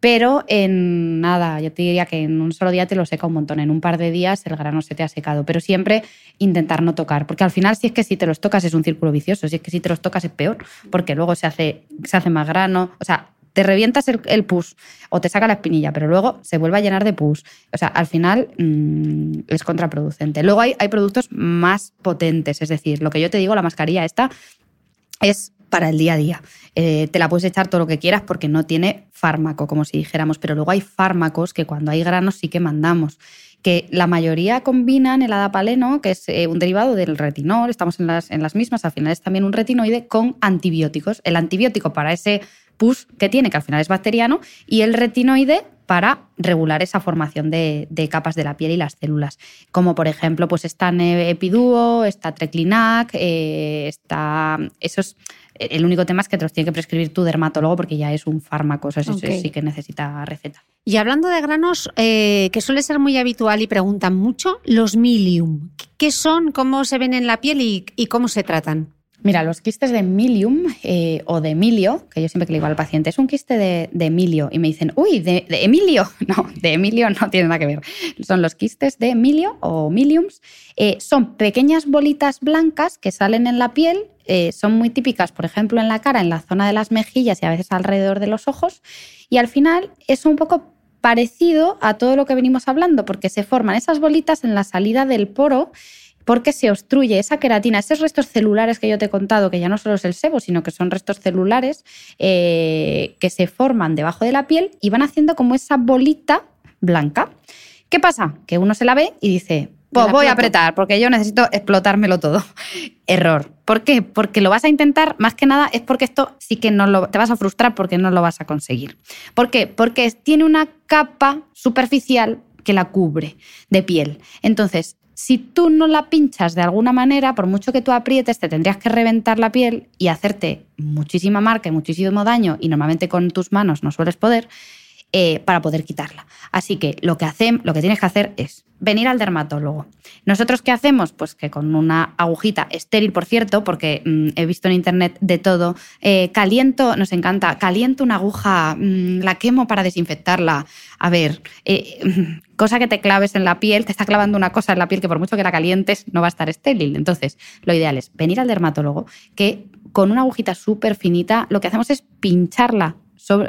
pero en nada, yo te diría que en un solo día te lo seca un montón, en un par de días el grano se te ha secado, pero siempre intentar no tocar, porque al final si es que si te los tocas es un círculo vicioso, si es que si te los tocas es peor, porque luego se hace, se hace más grano, o sea, te revientas el, pus o te saca la espinilla, pero luego se vuelve a llenar de pus. O sea, al final mm, es contraproducente. Luego hay, hay productos más potentes, es decir, lo que yo te digo, la mascarilla esta es para el día a día. Eh, te la puedes echar todo lo que quieras porque no tiene fármaco, como si dijéramos, pero luego hay fármacos que cuando hay granos sí que mandamos que la mayoría combinan el adapaleno, que es eh, un derivado del retinol, estamos en las, en las mismas, al final es también un retinoide, con antibióticos. El antibiótico para ese pus que tiene, que al final es bacteriano, y el retinoide para regular esa formación de, capas de la piel y las células. Como por ejemplo, pues está Epiduo, está Treclinac, eh, está. Esos, el único tema es que te los tiene que prescribir tu dermatólogo porque ya es un fármaco, eso, sí que necesita receta. Y hablando de granos, eh, que suele ser muy habitual y preguntan mucho, los milium. ¿Qué son, cómo se ven en la piel y cómo se tratan? Mira, los quistes de milium eh, o de Emilio, que yo siempre que le digo al paciente, es un quiste de, Emilio y me dicen, uy, de, Emilio. [laughs] No, de Emilio no tiene nada que ver. Son los quistes de Emilio o miliums. Eh, son pequeñas bolitas blancas que salen en la piel, eh, son muy típicas, por ejemplo, en la cara, en la zona de las mejillas y a veces alrededor de los ojos. Y al final es un poco parecido a todo lo que venimos hablando, porque se forman esas bolitas en la salida del poro porque se obstruye esa queratina, esos restos celulares que yo te he contado, que ya no solo es el sebo, sino que son restos celulares eh, que se forman debajo de la piel y van haciendo como esa bolita blanca. ¿Qué pasa? Que uno se la ve y dice, pues voy a apretar porque yo necesito explotármelo todo. [laughs] Error. ¿Por qué? Porque lo vas a intentar, más que nada es porque esto sí que no lo, te vas a frustrar porque no lo vas a conseguir. ¿Por qué? Porque tiene una capa superficial que la cubre de piel. Entonces, si tú no la pinchas de alguna manera, por mucho que tú aprietes, te tendrías que reventar la piel y hacerte muchísima marca y muchísimo daño, y normalmente con tus manos no sueles poder, eh, para poder quitarla. Así que lo que, hacen, lo que tienes que hacer es venir al dermatólogo. ¿Nosotros qué hacemos? Pues que con una agujita estéril, por cierto, porque mm, he visto en internet de todo, eh, caliento, nos encanta, caliento una aguja, mm, la quemo para desinfectarla. A ver, eh, [laughs] cosa que te claves en la piel, te está clavando una cosa en la piel que por mucho que la calientes no va a estar estéril. Entonces, lo ideal es venir al dermatólogo que con una agujita súper finita lo que hacemos es pincharla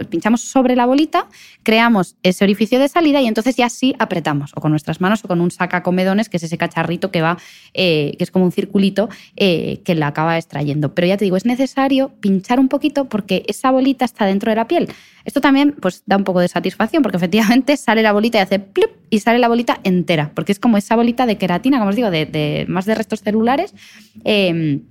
pinchamos sobre la bolita, creamos ese orificio de salida y entonces ya sí apretamos, o con nuestras manos o con un sacacomedones, que es ese cacharrito que va, eh, que es como un circulito eh, que la acaba extrayendo. Pero ya te digo, es necesario pinchar un poquito porque esa bolita está dentro de la piel. Esto también pues, da un poco de satisfacción porque efectivamente [laughs] sale la bolita y hace plup y sale la bolita entera, porque es como esa bolita de queratina, como os digo, de, más de restos celulares. Eh,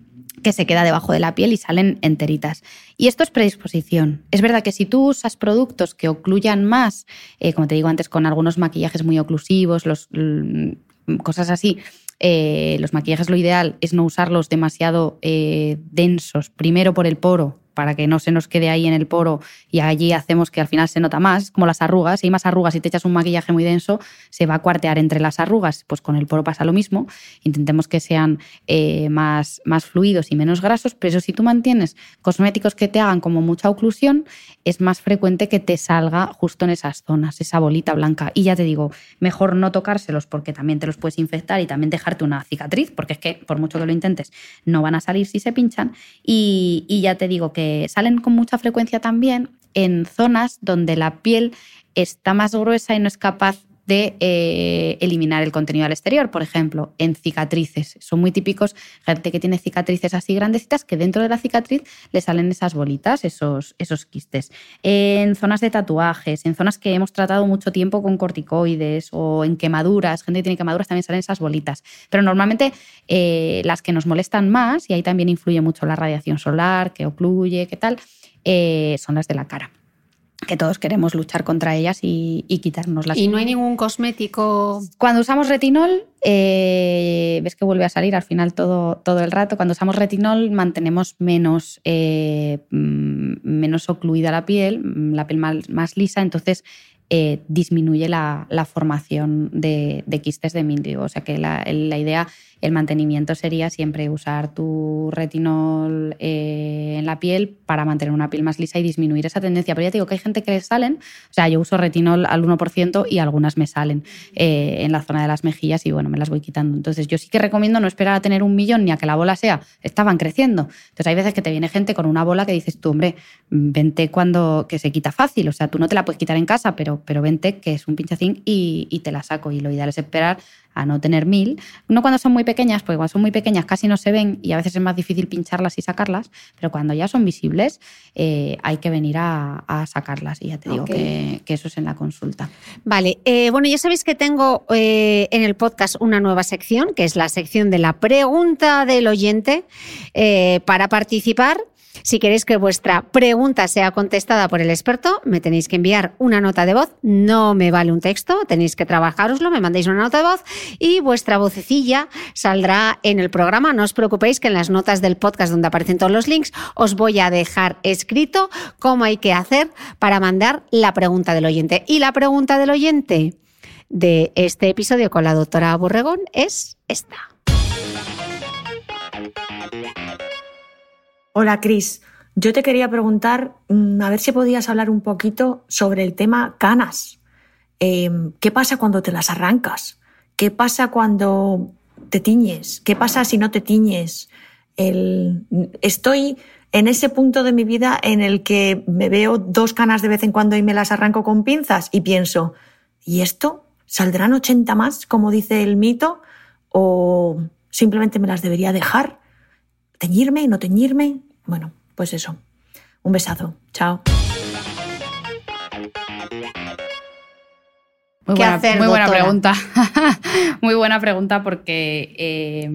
que se queda debajo de la piel y salen enteritas. Y esto es predisposición. Es verdad que si tú usas productos que ocluyan más, eh, como te digo antes, con algunos maquillajes muy oclusivos, los, mm, cosas así, eh, los maquillajes lo ideal es no usarlos demasiado eh, densos, primero por el poro, para que no se nos quede ahí en el poro y allí hacemos que al final se nota más, como las arrugas. Si hay más arrugas y te echas un maquillaje muy denso, se va a cuartear entre las arrugas. Pues con el poro pasa lo mismo. Intentemos que sean eh, más, más fluidos y menos grasos, pero si tú mantienes cosméticos que te hagan como mucha oclusión, es más frecuente que te salga justo en esas zonas, esa bolita blanca. Y ya te digo, mejor no tocárselos porque también te los puedes infectar y también dejarte una cicatriz, porque es que por mucho que lo intentes, no van a salir si se pinchan. y ya te digo que salen con mucha frecuencia también en zonas donde la piel está más gruesa y no es capaz de eh, eliminar el contenido al exterior, por ejemplo, en cicatrices. Son muy típicos gente que tiene cicatrices así grandecitas que dentro de la cicatriz le salen esas bolitas, esos, esos quistes. En zonas de tatuajes, en zonas que hemos tratado mucho tiempo con corticoides o en quemaduras, gente que tiene quemaduras también salen esas bolitas. Pero normalmente eh, las que nos molestan más, y ahí también influye mucho la radiación solar, que ocluye, qué tal, eh, son las de la cara que todos queremos luchar contra ellas y, y quitárnoslas. ¿Y no hay ningún cosmético? Cuando usamos retinol, eh, ves que vuelve a salir al final todo, todo el rato. Cuando usamos retinol mantenemos menos, eh, mm, menos ocluida la piel, mm, la piel más, lisa, entonces eh, disminuye la, formación de, quistes de milio. O sea que la, la idea el mantenimiento sería siempre usar tu retinol eh, en la piel para mantener una piel más lisa y disminuir esa tendencia. Pero ya te digo que hay gente que le salen, o sea, yo uso retinol al 1% y algunas me salen eh, en la zona de las mejillas y bueno, me las voy quitando. Entonces yo sí que recomiendo no esperar a tener un millón ni a que la bola sea, estaban creciendo. Entonces hay veces que te viene gente con una bola que dices tú, hombre, vente cuando que se quita fácil, o sea, tú no te la puedes quitar en casa, pero, pero vente que es un pinchacín y, y te la saco. Y lo ideal es esperar a no tener mil. No cuando son muy pequeñas, porque cuando son muy pequeñas casi no se ven y a veces es más difícil pincharlas y sacarlas, pero cuando ya son visibles eh, hay que venir a, sacarlas y ya te digo que, eso es en la consulta. Vale, eh, bueno, ya sabéis que tengo eh, en el podcast una nueva sección, que es la sección de la pregunta del oyente. para participar Si queréis que vuestra pregunta sea contestada por el experto, me tenéis que enviar una nota de voz. No me vale un texto, tenéis que trabajároslo, me mandéis una nota de voz y vuestra vocecilla saldrá en el programa. No os preocupéis que en las notas del podcast donde aparecen todos los links os voy a dejar escrito cómo hay que hacer para mandar la pregunta del oyente. Y la pregunta del oyente de este episodio con la doctora Borregón es esta. Hola, Cris. Yo te quería preguntar, mm, a ver si podías hablar un poquito sobre el tema canas. Em, ¿Qué pasa cuando te las arrancas? ¿Qué pasa cuando te tiñes? ¿Qué pasa si no te tiñes? Estoy en ese punto de mi vida en el que me veo dos canas de vez en cuando y me las arranco con pinzas y pienso, ¿y esto? ¿Saldrán 80 más, como dice el mito? ¿O simplemente me las debería dejar? ¿Teñirme? ¿No teñirme? Bueno, pues eso. Un besazo. Chao. Muy ¿Qué buena, hacer, muy buena doctora? pregunta. [laughs] muy buena pregunta porque eh,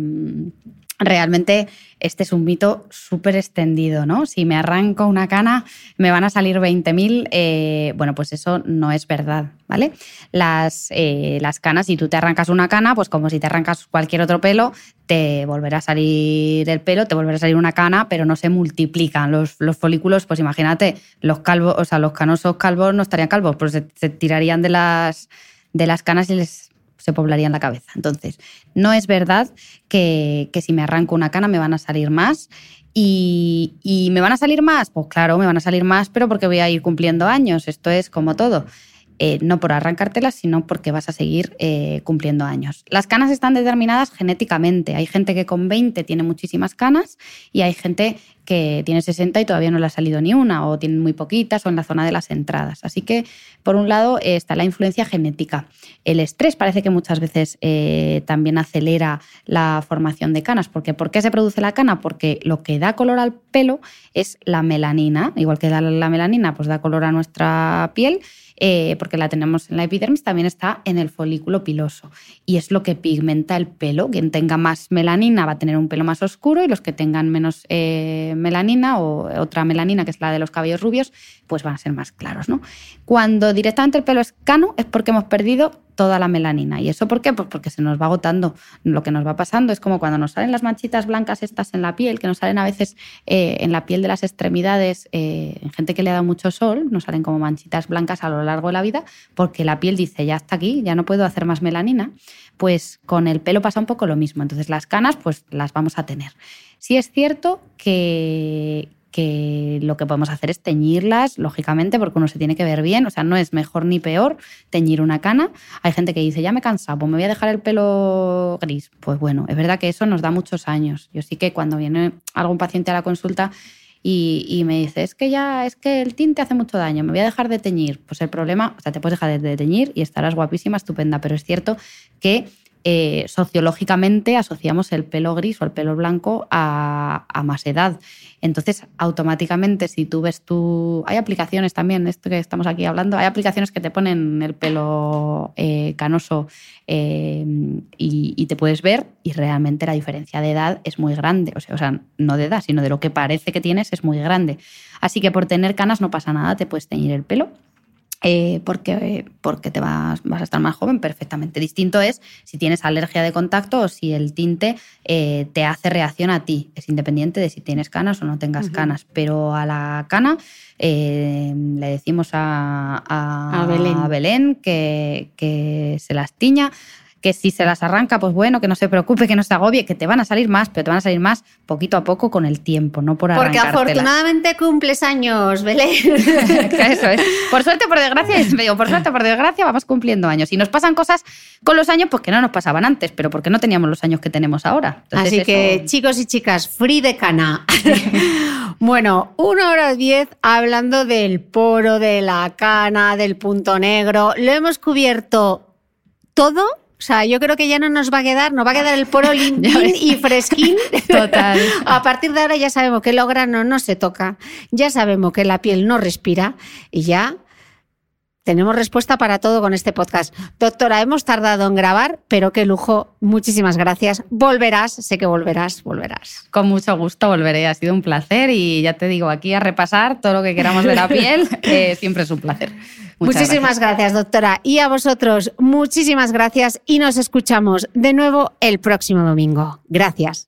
realmente este es un mito súper extendido, ¿no? Si me arranco una cana, me van a salir 20.000. eh, bueno, pues eso no es verdad, ¿vale? Las, eh, las canas, si tú te arrancas una cana, pues como si te arrancas cualquier otro pelo, te volverá a salir el pelo, te volverá a salir una cana, pero no se multiplican. Los, los folículos, pues imagínate, los calvos, o sea, los canosos calvos no estarían calvos, pues se, se tirarían de las, de las canas y les se poblarían la cabeza. Entonces, no es verdad que, que si me arranco una cana me van a salir más. Y, y me van a salir más, pues claro, me van a salir más, pero porque voy a ir cumpliendo años. Esto es como todo. Eh, no por arrancártelas, sino porque vas a seguir eh, cumpliendo años. Las canas están determinadas genéticamente. Hay gente que con 20 tiene muchísimas canas y hay gente que tiene 60 y todavía no le ha salido ni una, o tienen muy poquitas, o en la zona de las entradas. Así que, por un lado, está la influencia genética. El estrés parece que muchas veces eh, también acelera la formación de canas. Porque, ¿Por qué se produce la cana? Porque lo que da color al pelo es la melanina. Igual que da la melanina, pues da color a nuestra piel eh, porque la tenemos en la epidermis, también está en el folículo piloso. Y es lo que pigmenta el pelo. Quien tenga más melanina va a tener un pelo más oscuro y los que tengan menos eh, melanina o otra melanina, que es la de los cabellos rubios, pues van a ser más claros. ¿no? Cuando directamente el pelo es cano es porque hemos perdido toda la melanina. ¿Y eso por qué? Pues porque se nos va agotando. Lo que nos va pasando es como cuando nos salen las manchitas blancas estas en la piel, que nos salen a veces eh, en la piel de las extremidades, eh, en gente que le dado mucho sol, nos salen como manchitas blancas a lo largo de la vida, porque la piel dice, ya está aquí, ya no puedo hacer más melanina. Pues con el pelo pasa un poco lo mismo. Entonces las canas, pues las vamos a tener. Sí es cierto que, que lo que podemos hacer es teñirlas, lógicamente, porque uno se tiene que ver bien, o sea, no es mejor ni peor teñir una cana. Hay gente que dice, ya me he cansado, pues me voy a dejar el pelo gris. Pues bueno, es verdad que eso nos da muchos años. Yo sí que cuando viene algún paciente a la consulta y, y me dice, es que ya, es que el tinte hace mucho daño, me voy a dejar de teñir. Pues el problema, o sea, te puedes dejar de teñir y estarás guapísima, estupenda, pero es cierto que eh, sociológicamente asociamos el pelo gris o el pelo blanco a, a, más edad. Entonces, automáticamente, si tú ves tu... Hay aplicaciones también, esto que estamos aquí hablando, hay aplicaciones que te ponen el pelo eh, canoso eh, y, y, te puedes ver y realmente la diferencia de edad es muy grande. O sea, o sea, no de edad, sino de lo que parece que tienes es muy grande. Así que por tener canas no pasa nada, te puedes teñir el pelo eh, porque, porque te vas, vas, a estar más joven perfectamente. Distinto es si tienes alergia de contacto o si el tinte eh, te hace reacción a ti. Es independiente de si tienes canas o no tengas uh -huh. canas. Pero a la cana eh, le decimos a, a, a Belén, a Belén que, que se las tiña que si se las arranca, pues bueno, que no se preocupe, que no se agobie, que te van a salir más, pero te van a salir más poquito a poco con el tiempo, no por Porque afortunadamente cumples años, Belén. [laughs] Eso es. Por suerte, por desgracia, digo, por suerte, por desgracia, vamos cumpliendo años. Y nos pasan cosas con los años, pues que no nos pasaban antes, pero porque no teníamos los años que tenemos ahora. Entonces, Así eso... que, chicos y chicas, free de cana. [laughs] bueno, una hora diez hablando del poro, de la cana, del punto negro. Lo hemos cubierto todo o sea, yo creo que ya no nos va a quedar, nos va a quedar el poro [laughs] limpín y fresquín. [laughs] Total. [laughs] a partir de ahora ya sabemos que el grano no se toca, ya sabemos que la piel no respira y ya tenemos respuesta para todo con este podcast. Doctora, hemos tardado en grabar, pero qué lujo. Muchísimas gracias. Volverás, sé que volverás, volverás. Con mucho gusto volveré, ha sido un placer y ya te digo, aquí a repasar todo lo que queramos de la piel, eh, siempre es un placer. Muchísimas gracias. doctora. Y a vosotros, muchísimas gracias y nos escuchamos de nuevo el próximo domingo. Gracias.